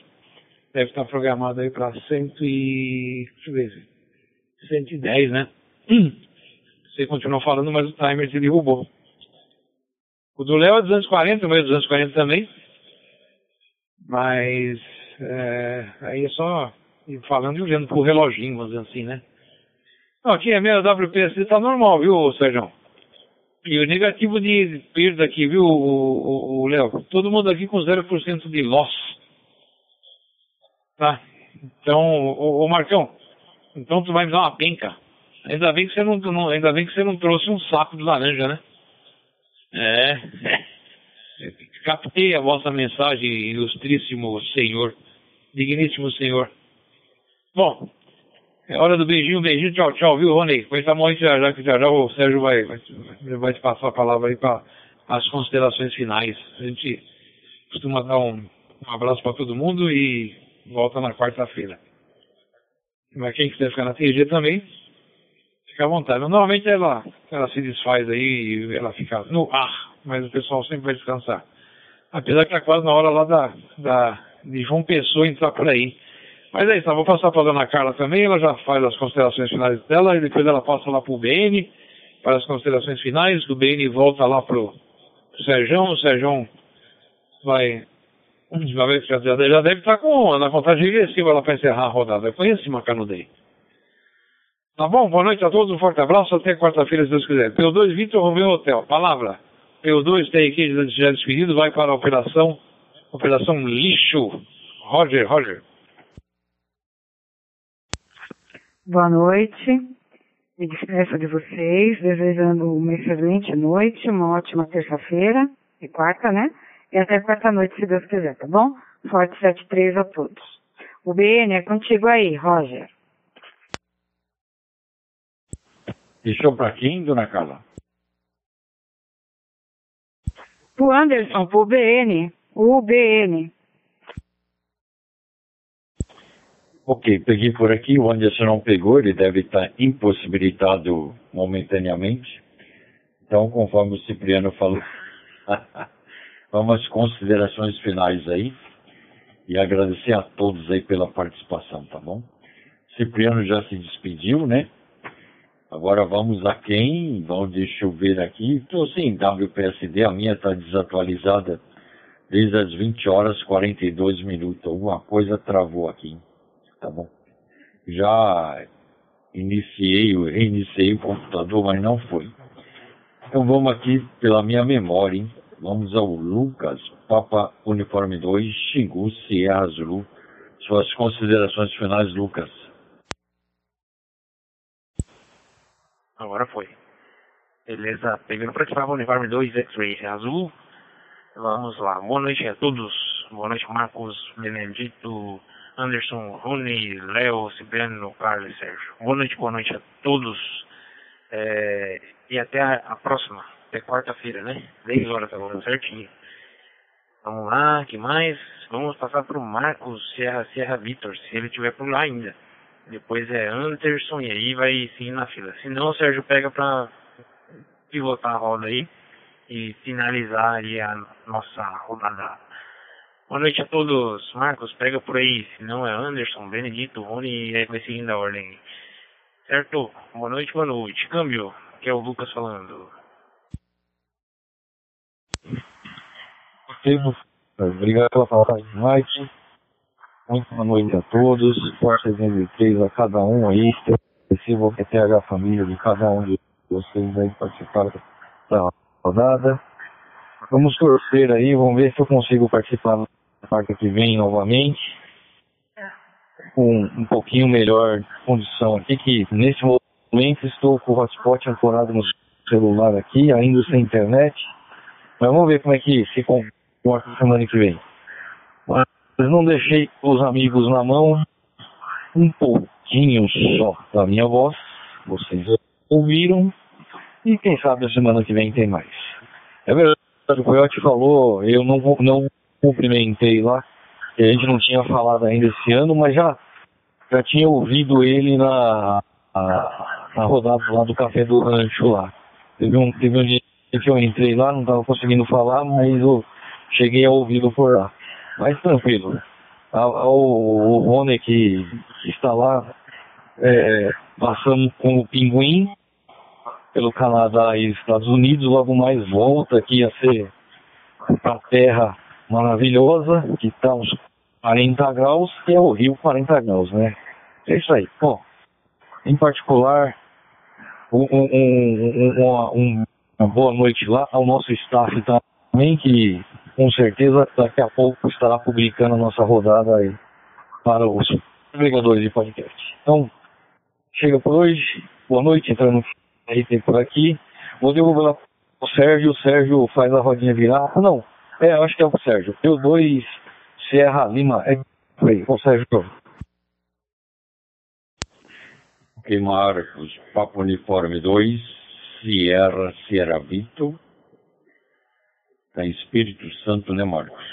deve estar programado aí para 100 e... deixa eu ver, 110, né? (clears throat) Você continuou falando, mas o timer se derrubou. O do Léo é 240, o meu é 240 também. Mas é, aí é só falando e olhando pro reloginho, vamos dizer assim, né? Não, aqui a minha WPSC tá normal, viu, Sérgio? E o negativo de perda aqui, viu, o Léo? Todo mundo aqui com 0% de loss. Tá? Então, o Marcão, então tu vai me dar uma penca. Ainda bem que você não, não, ainda bem que você não trouxe um saco de laranja, né? É. (laughs) Captei a vossa mensagem, ilustríssimo senhor, digníssimo senhor. Bom, é hora do beijinho, beijinho, tchau, tchau, viu, Rony? Depois tá muito já, já já, já o Sérgio vai, vai, vai te passar a palavra aí para as considerações finais. A gente costuma dar um, um abraço para todo mundo e volta na quarta-feira. Mas quem quiser ficar na TG também, fica à vontade. Normalmente ela, ela se desfaz aí e ela fica no ar, mas o pessoal sempre vai descansar. Apesar que tá quase na hora lá da, da, de João Pessoa entrar por aí. Mas é isso, vou passar para a dona Carla também, ela já faz as considerações finais dela, e depois ela passa lá para o BN, para as considerações finais, o BN volta lá para o Sérgio, o Sérgio vai, já, já, já deve estar com, na contagem regressiva lá para encerrar a rodada. Eu conheço Macanudei. Tá bom? Boa noite a todos, um forte abraço, até quarta-feira, se Deus quiser. P2 Vitor Romeu Hotel, palavra. P2 tem aqui já despedido, vai para a operação, operação lixo. Roger, Roger. Boa noite. Me despeço de vocês, desejando uma excelente noite, uma ótima terça-feira e quarta, né? E até quarta-noite, se Deus quiser, tá bom? Forte 73 a todos. O BN é contigo aí, Roger. Deixou para quem, dona Carla? Pro Anderson, pro BN. O BN. Ok, peguei por aqui, o Anderson não pegou, ele deve estar impossibilitado momentaneamente. Então, conforme o Cipriano falou, (laughs) vamos às considerações finais aí. E agradecer a todos aí pela participação, tá bom? Cipriano já se despediu, né? Agora vamos a quem? Vamos, deixa eu ver aqui. Estou sem WPSD, a minha está desatualizada desde as 20 horas 42 minutos. Alguma coisa travou aqui tá bom? Já iniciei, reiniciei o computador, mas não foi. Então vamos aqui pela minha memória, hein? Vamos ao Lucas, Papa Uniforme 2, Xingu, Sierra Zulu. Suas considerações finais, Lucas. Agora foi. Beleza, pegando para Papa Uniforme 2, X-Ray Azul. Vamos lá. Boa noite a todos. Boa noite, Marcos Benedito. Anderson, Rony, Léo, Cipriano, Carlos e Sérgio. Boa noite, boa noite a todos. É, e até a, a próxima, até quarta-feira, né? 10 horas agora, certinho. Vamos lá, que mais? Vamos passar para o Marcos Serra Serra Vitor, se ele estiver por lá ainda. Depois é Anderson e aí vai seguir na fila. Se não, o Sérgio pega para pivotar a roda aí e finalizar aí a nossa rodada Boa noite a todos. Marcos, pega por aí. Se não é Anderson, Benedito, Rony e aí vai seguindo a ordem. Certo? Boa noite, boa noite. Câmbio, que é o Lucas falando. Obrigado pela palavra de Mike. Muito boa noite a todos. Força 73 a cada um aí. Recebo ETH família de cada um de vocês aí participar da rodada. Vamos torcer aí, vamos ver se eu consigo participar quarta que vem novamente. Com um pouquinho melhor condição aqui, que nesse momento estou com o hotspot ancorado no celular aqui, ainda sem internet. Mas vamos ver como é que se comporta semana que vem. Mas não deixei os amigos na mão, um pouquinho só da minha voz, vocês ouviram, e quem sabe a semana que vem tem mais. É verdade o Coyote falou, eu não, não cumprimentei lá, a gente não tinha falado ainda esse ano, mas já, já tinha ouvido ele na, na, na rodada lá do Café do Rancho lá. Teve um, teve um dia que eu entrei lá, não estava conseguindo falar, mas eu cheguei a ouvi-lo por lá. Mas tranquilo. O, o Rony que está lá, é, passamos com o Pinguim, pelo Canadá e Estados Unidos, logo mais volta aqui a ser a terra maravilhosa, que está uns 40 graus, que é o Rio 40 graus, né? É isso aí. Bom, em particular, um, um, um, uma boa noite lá ao nosso staff também, que com certeza daqui a pouco estará publicando a nossa rodada aí para os agregadores de podcast. Então, chega por hoje. Boa noite, entrando aí por aqui. Vou devolver o Sérgio, o Sérgio faz a rodinha virar. Não, é, acho que é o Sérgio. Eu dois Sierra Lima. É, foi, o Sérgio. Ok, Marcos, Papo Uniforme 2, Sierra, Sierra Vito. Está em Espírito Santo, né, Marcos?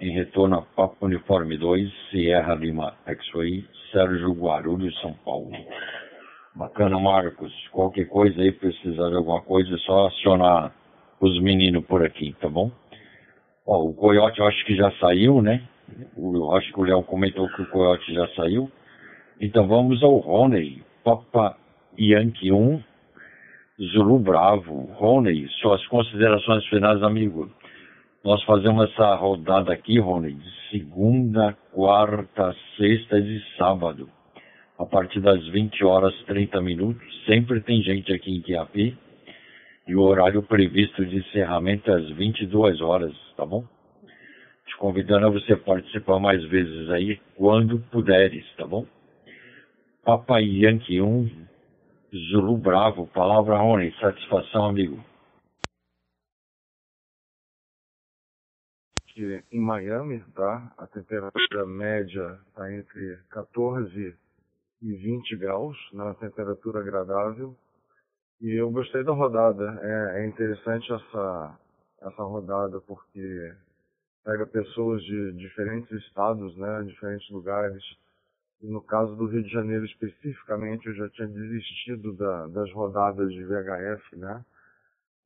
Em retorno a Papo Uniforme 2, Sierra Lima X-Ray, Sérgio Guarulhos, São Paulo. Bacana, Marcos. Qualquer coisa aí, precisar de alguma coisa, é só acionar os meninos por aqui, tá bom? Ó, o Coyote eu acho que já saiu, né? Eu acho que o Léo comentou que o Coyote já saiu. Então vamos ao Rony. Papa Yankee 1, Zulu Bravo. Rony, suas considerações finais, amigo. Nós fazemos essa rodada aqui, Rony, de segunda, quarta, sexta e sábado a partir das 20 horas 30 minutos. Sempre tem gente aqui em Quiapi. E o horário previsto de encerramento é às 22 horas, tá bom? Te convidando a você participar mais vezes aí, quando puderes, tá bom? Papai Yankee 1, Zulu Bravo. Palavra Rony. Satisfação, amigo. Em Miami, tá? A temperatura média está entre 14 e 20 graus, na né? temperatura agradável. E eu gostei da rodada. É, é interessante essa, essa rodada porque pega pessoas de diferentes estados, né, diferentes lugares. E no caso do Rio de Janeiro especificamente, eu já tinha desistido da, das rodadas de VHF, né,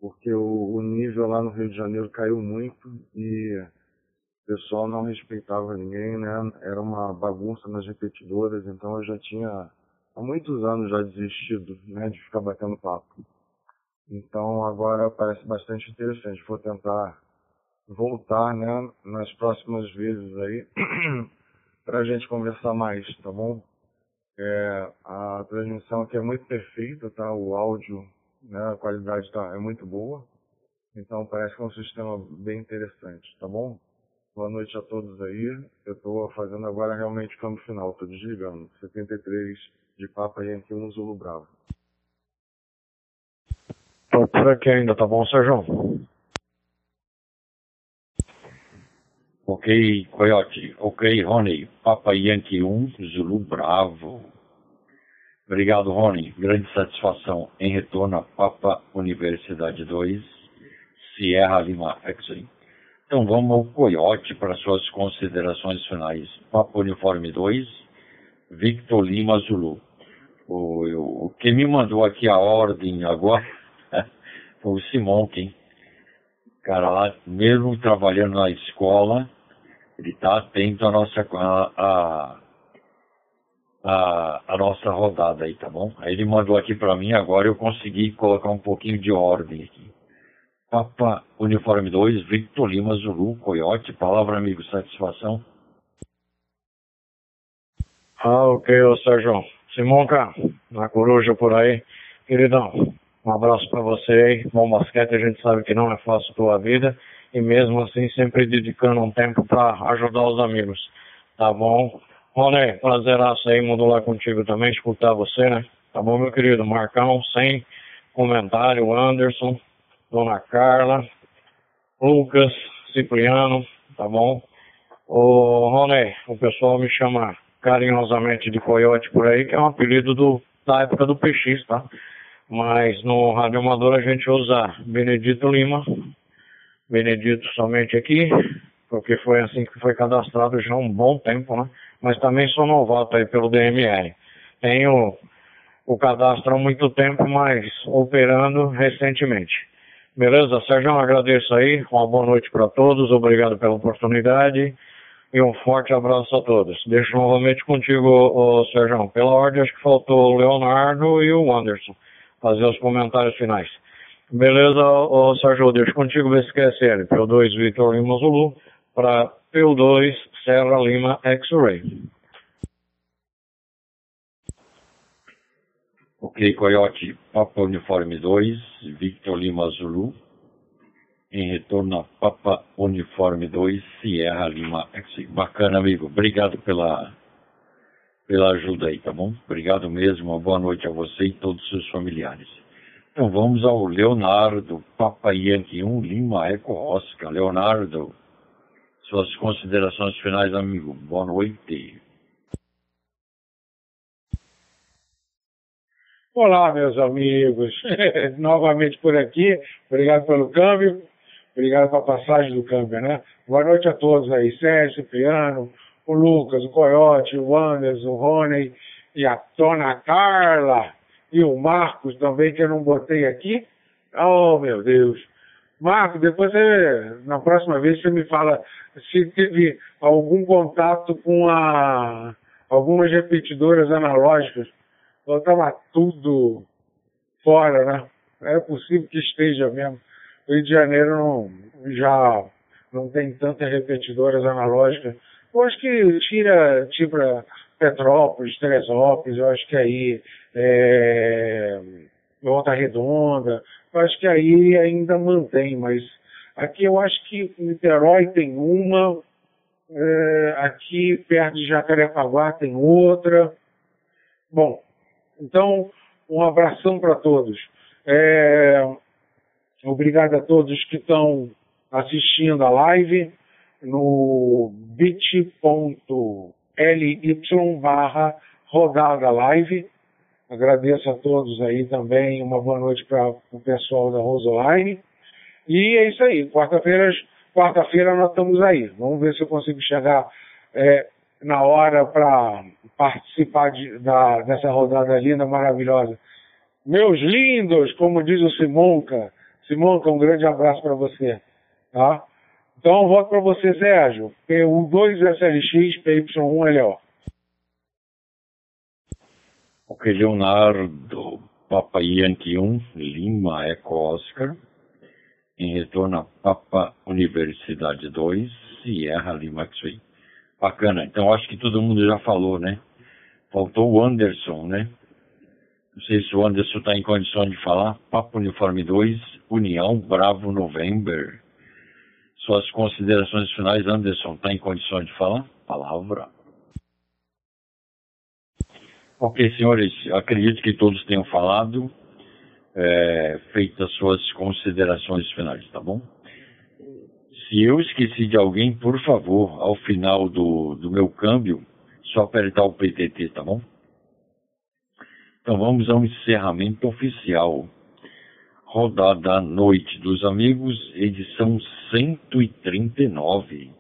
porque o, o nível lá no Rio de Janeiro caiu muito e o pessoal não respeitava ninguém, né, era uma bagunça nas repetidoras, então eu já tinha há muitos anos já desistido, né, de ficar batendo papo. Então agora parece bastante interessante. Vou tentar voltar, né, nas próximas vezes aí, (clears throat) para a gente conversar mais, tá bom? É, a transmissão aqui é muito perfeita, tá? O áudio, né, a qualidade tá, é muito boa. Então parece que é um sistema bem interessante, tá bom? Boa noite a todos aí. Eu estou fazendo agora realmente o câmbio final, estou desligando. 73 de Papa Yankee 1 Zulu Bravo. Tô por aqui ainda, tá bom, Sérgio? Ok, Coyote. Ok, Rony. Papa Yankee 1, Zulu Bravo. Obrigado, Rony. Grande satisfação. Em retorno a Papa Universidade 2, Sierra Lima X-Ray. Então vamos ao Coyote para suas considerações finais. Papa Uniforme 2, Victor Lima Zulu. O, o, quem me mandou aqui a ordem agora (laughs) foi o Simonkin. Cara lá, mesmo trabalhando na escola, ele está atento à nossa, a, a, a, nossa rodada aí, tá bom? Aí ele mandou aqui para mim, agora eu consegui colocar um pouquinho de ordem aqui. Papa Uniforme 2, Victor Lima Zulu, Coyote, palavra amigo, satisfação. Ah, ok, ô Sérgio. Simonca, na coruja por aí. Queridão, um abraço para você aí. Bom basquete, a gente sabe que não é fácil tua vida. E mesmo assim, sempre dedicando um tempo para ajudar os amigos. Tá bom? Rony, prazeraço aí modular contigo também, escutar você, né? Tá bom, meu querido? Marcão, sem comentário, Anderson, Dona Carla, Lucas, Cipriano, tá bom? Ô, Rony, o pessoal me chama carinhosamente de Coyote por aí, que é um apelido do, da época do PX, tá? Mas no Rádio Amador a gente usa Benedito Lima, Benedito somente aqui, porque foi assim que foi cadastrado já há um bom tempo, né? Mas também sou novato aí pelo DMR. Tenho o cadastro há muito tempo, mas operando recentemente. Beleza? Sérgio, agradeço aí. Uma boa noite para todos. Obrigado pela oportunidade. E um forte abraço a todos. Deixo novamente contigo, ô, Sérgio. Pela ordem, acho que faltou o Leonardo e o Anderson fazer os comentários finais. Beleza, ô, Sérgio, deixo contigo o SQSL, P2 Victor Lima Zulu, para P2 Serra Lima X-Ray. Ok, Coyote, Papa Uniforme 2, Victor Lima Zulu, em retorno a Papa Uniforme 2, Sierra Lima. Bacana, amigo. Obrigado pela, pela ajuda aí, tá bom? Obrigado mesmo. Uma boa noite a você e todos os seus familiares. Então vamos ao Leonardo, Papa Yankee 1, Lima Eco Oscar. Leonardo, suas considerações finais, amigo. Boa noite. Olá, meus amigos. (laughs) Novamente por aqui. Obrigado pelo câmbio. Obrigado pela passagem do câmbio, né? Boa noite a todos aí. Sérgio, Cipriano, o Lucas, o Coyote, o Anderson, o Rony e a Dona Carla e o Marcos também, que eu não botei aqui. Oh, meu Deus. Marcos, depois você, na próxima vez você me fala se teve algum contato com a, algumas repetidoras analógicas. Estava tudo fora, né? É possível que esteja mesmo. Rio de Janeiro não, já não tem tantas repetidoras analógicas. Eu acho que tira, tipo, Petrópolis, Teresópolis, eu acho que aí é, Volta Redonda, eu acho que aí ainda mantém, mas aqui eu acho que Niterói tem uma, é, aqui perto de Jacarepaguá tem outra. Bom, então Um abração para todos. É, obrigado a todos que estão assistindo a live no bit.ly barra rodada live. Agradeço a todos aí também. Uma boa noite para o pessoal da Rosoline. E é isso aí. Quarta-feira quarta-feira nós estamos aí. Vamos ver se eu consigo chegar é, na hora para participar de, da, dessa rodada linda, maravilhosa. Meus lindos, como diz o Simonca. Simonca, um grande abraço para você. Tá? Então, voto para você, Sérgio. P2SLX, PY1LO. Ok, Leonardo, Papa Yankee 1, Lima Eco Oscar. Em retorno Papa Universidade 2, Sierra Lima X-Ray. Bacana. Então acho que todo mundo já falou, né? Faltou o Anderson, né? Não sei se o Anderson está em condições de falar. Papo Uniforme 2, União Bravo November. Suas considerações finais, Anderson, está em condições de falar? Palavra. Ok, senhores, acredito que todos tenham falado, é, feitas suas considerações finais, tá bom? Se eu esqueci de alguém, por favor, ao final do, do meu câmbio, só apertar o PTT, tá bom? Então vamos ao encerramento oficial. Rodada Noite dos Amigos, edição 139,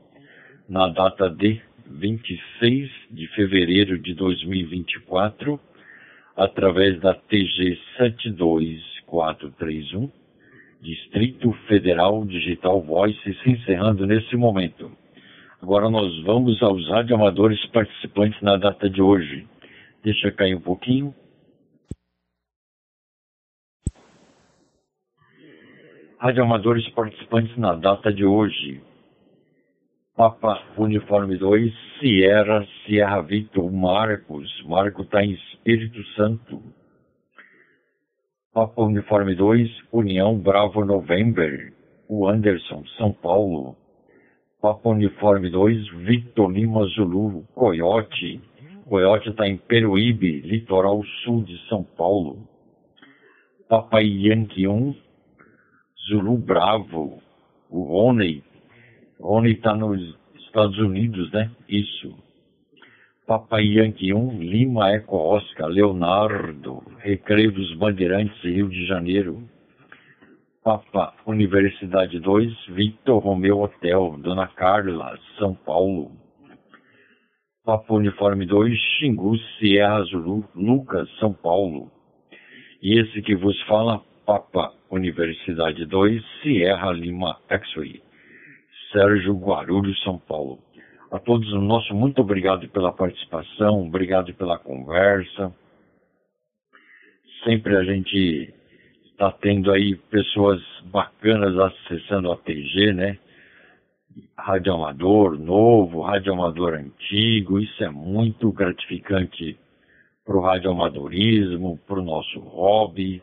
na data de 26 de fevereiro de 2024, através da TG 72431 Distrito Federal Digital Voice se encerrando nesse momento. Agora nós vamos aos radioamadores participantes na data de hoje. Deixa cair um pouquinho. Radioamadores participantes na data de hoje. Papa Uniforme 2, Sierra, Sierra Victor, Marcos. Marco está em Espírito Santo. Papa Uniforme 2, União Bravo November, o Anderson, São Paulo. Papa Uniforme 2, Victor Lima Zulu, Coyote. Coyote está em Peruíbe, litoral sul de São Paulo. Papa Yankee 1, Zulu Bravo, o Rony. Rony está nos Estados Unidos, né? Isso. Papai Yankee 1, Lima Eco Oscar, Leonardo, Recreio dos Bandeirantes, Rio de Janeiro. Papa Universidade 2, Victor Romeu Hotel, Dona Carla, São Paulo. Papa Uniforme 2, Xingu, Sierra Zulu, Lucas, São Paulo. E esse que vos fala, Papa Universidade 2, Sierra Lima X-Ray, Sérgio Guarulhos, São Paulo. A todos o nosso muito obrigado pela participação, obrigado pela conversa. Sempre a gente está tendo aí pessoas bacanas acessando a TG, né? Rádio amador novo, rádio amador antigo, isso é muito gratificante para o radioamadorismo, para o nosso hobby.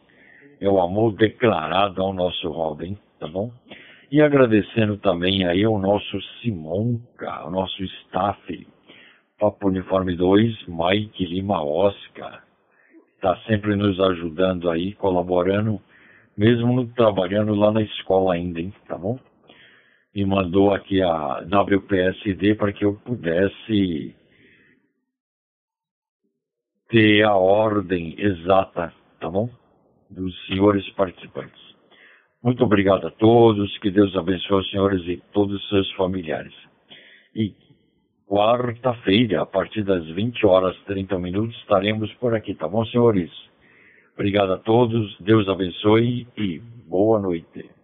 É o amor declarado ao nosso hobby, tá bom? E agradecendo também aí ao nosso Simonca, ao nosso staff, Papo Uniforme 2, Mike Lima Oscar, está sempre nos ajudando aí, colaborando, mesmo trabalhando lá na escola ainda, hein, tá bom? Me mandou aqui a WPSD para que eu pudesse ter a ordem exata, tá bom? Dos senhores participantes. Muito obrigado a todos, que Deus abençoe os senhores e todos os seus familiares. E quarta-feira, a partir das 20 horas e 30 minutos, estaremos por aqui, tá bom, senhores? Obrigado a todos, Deus abençoe e boa noite.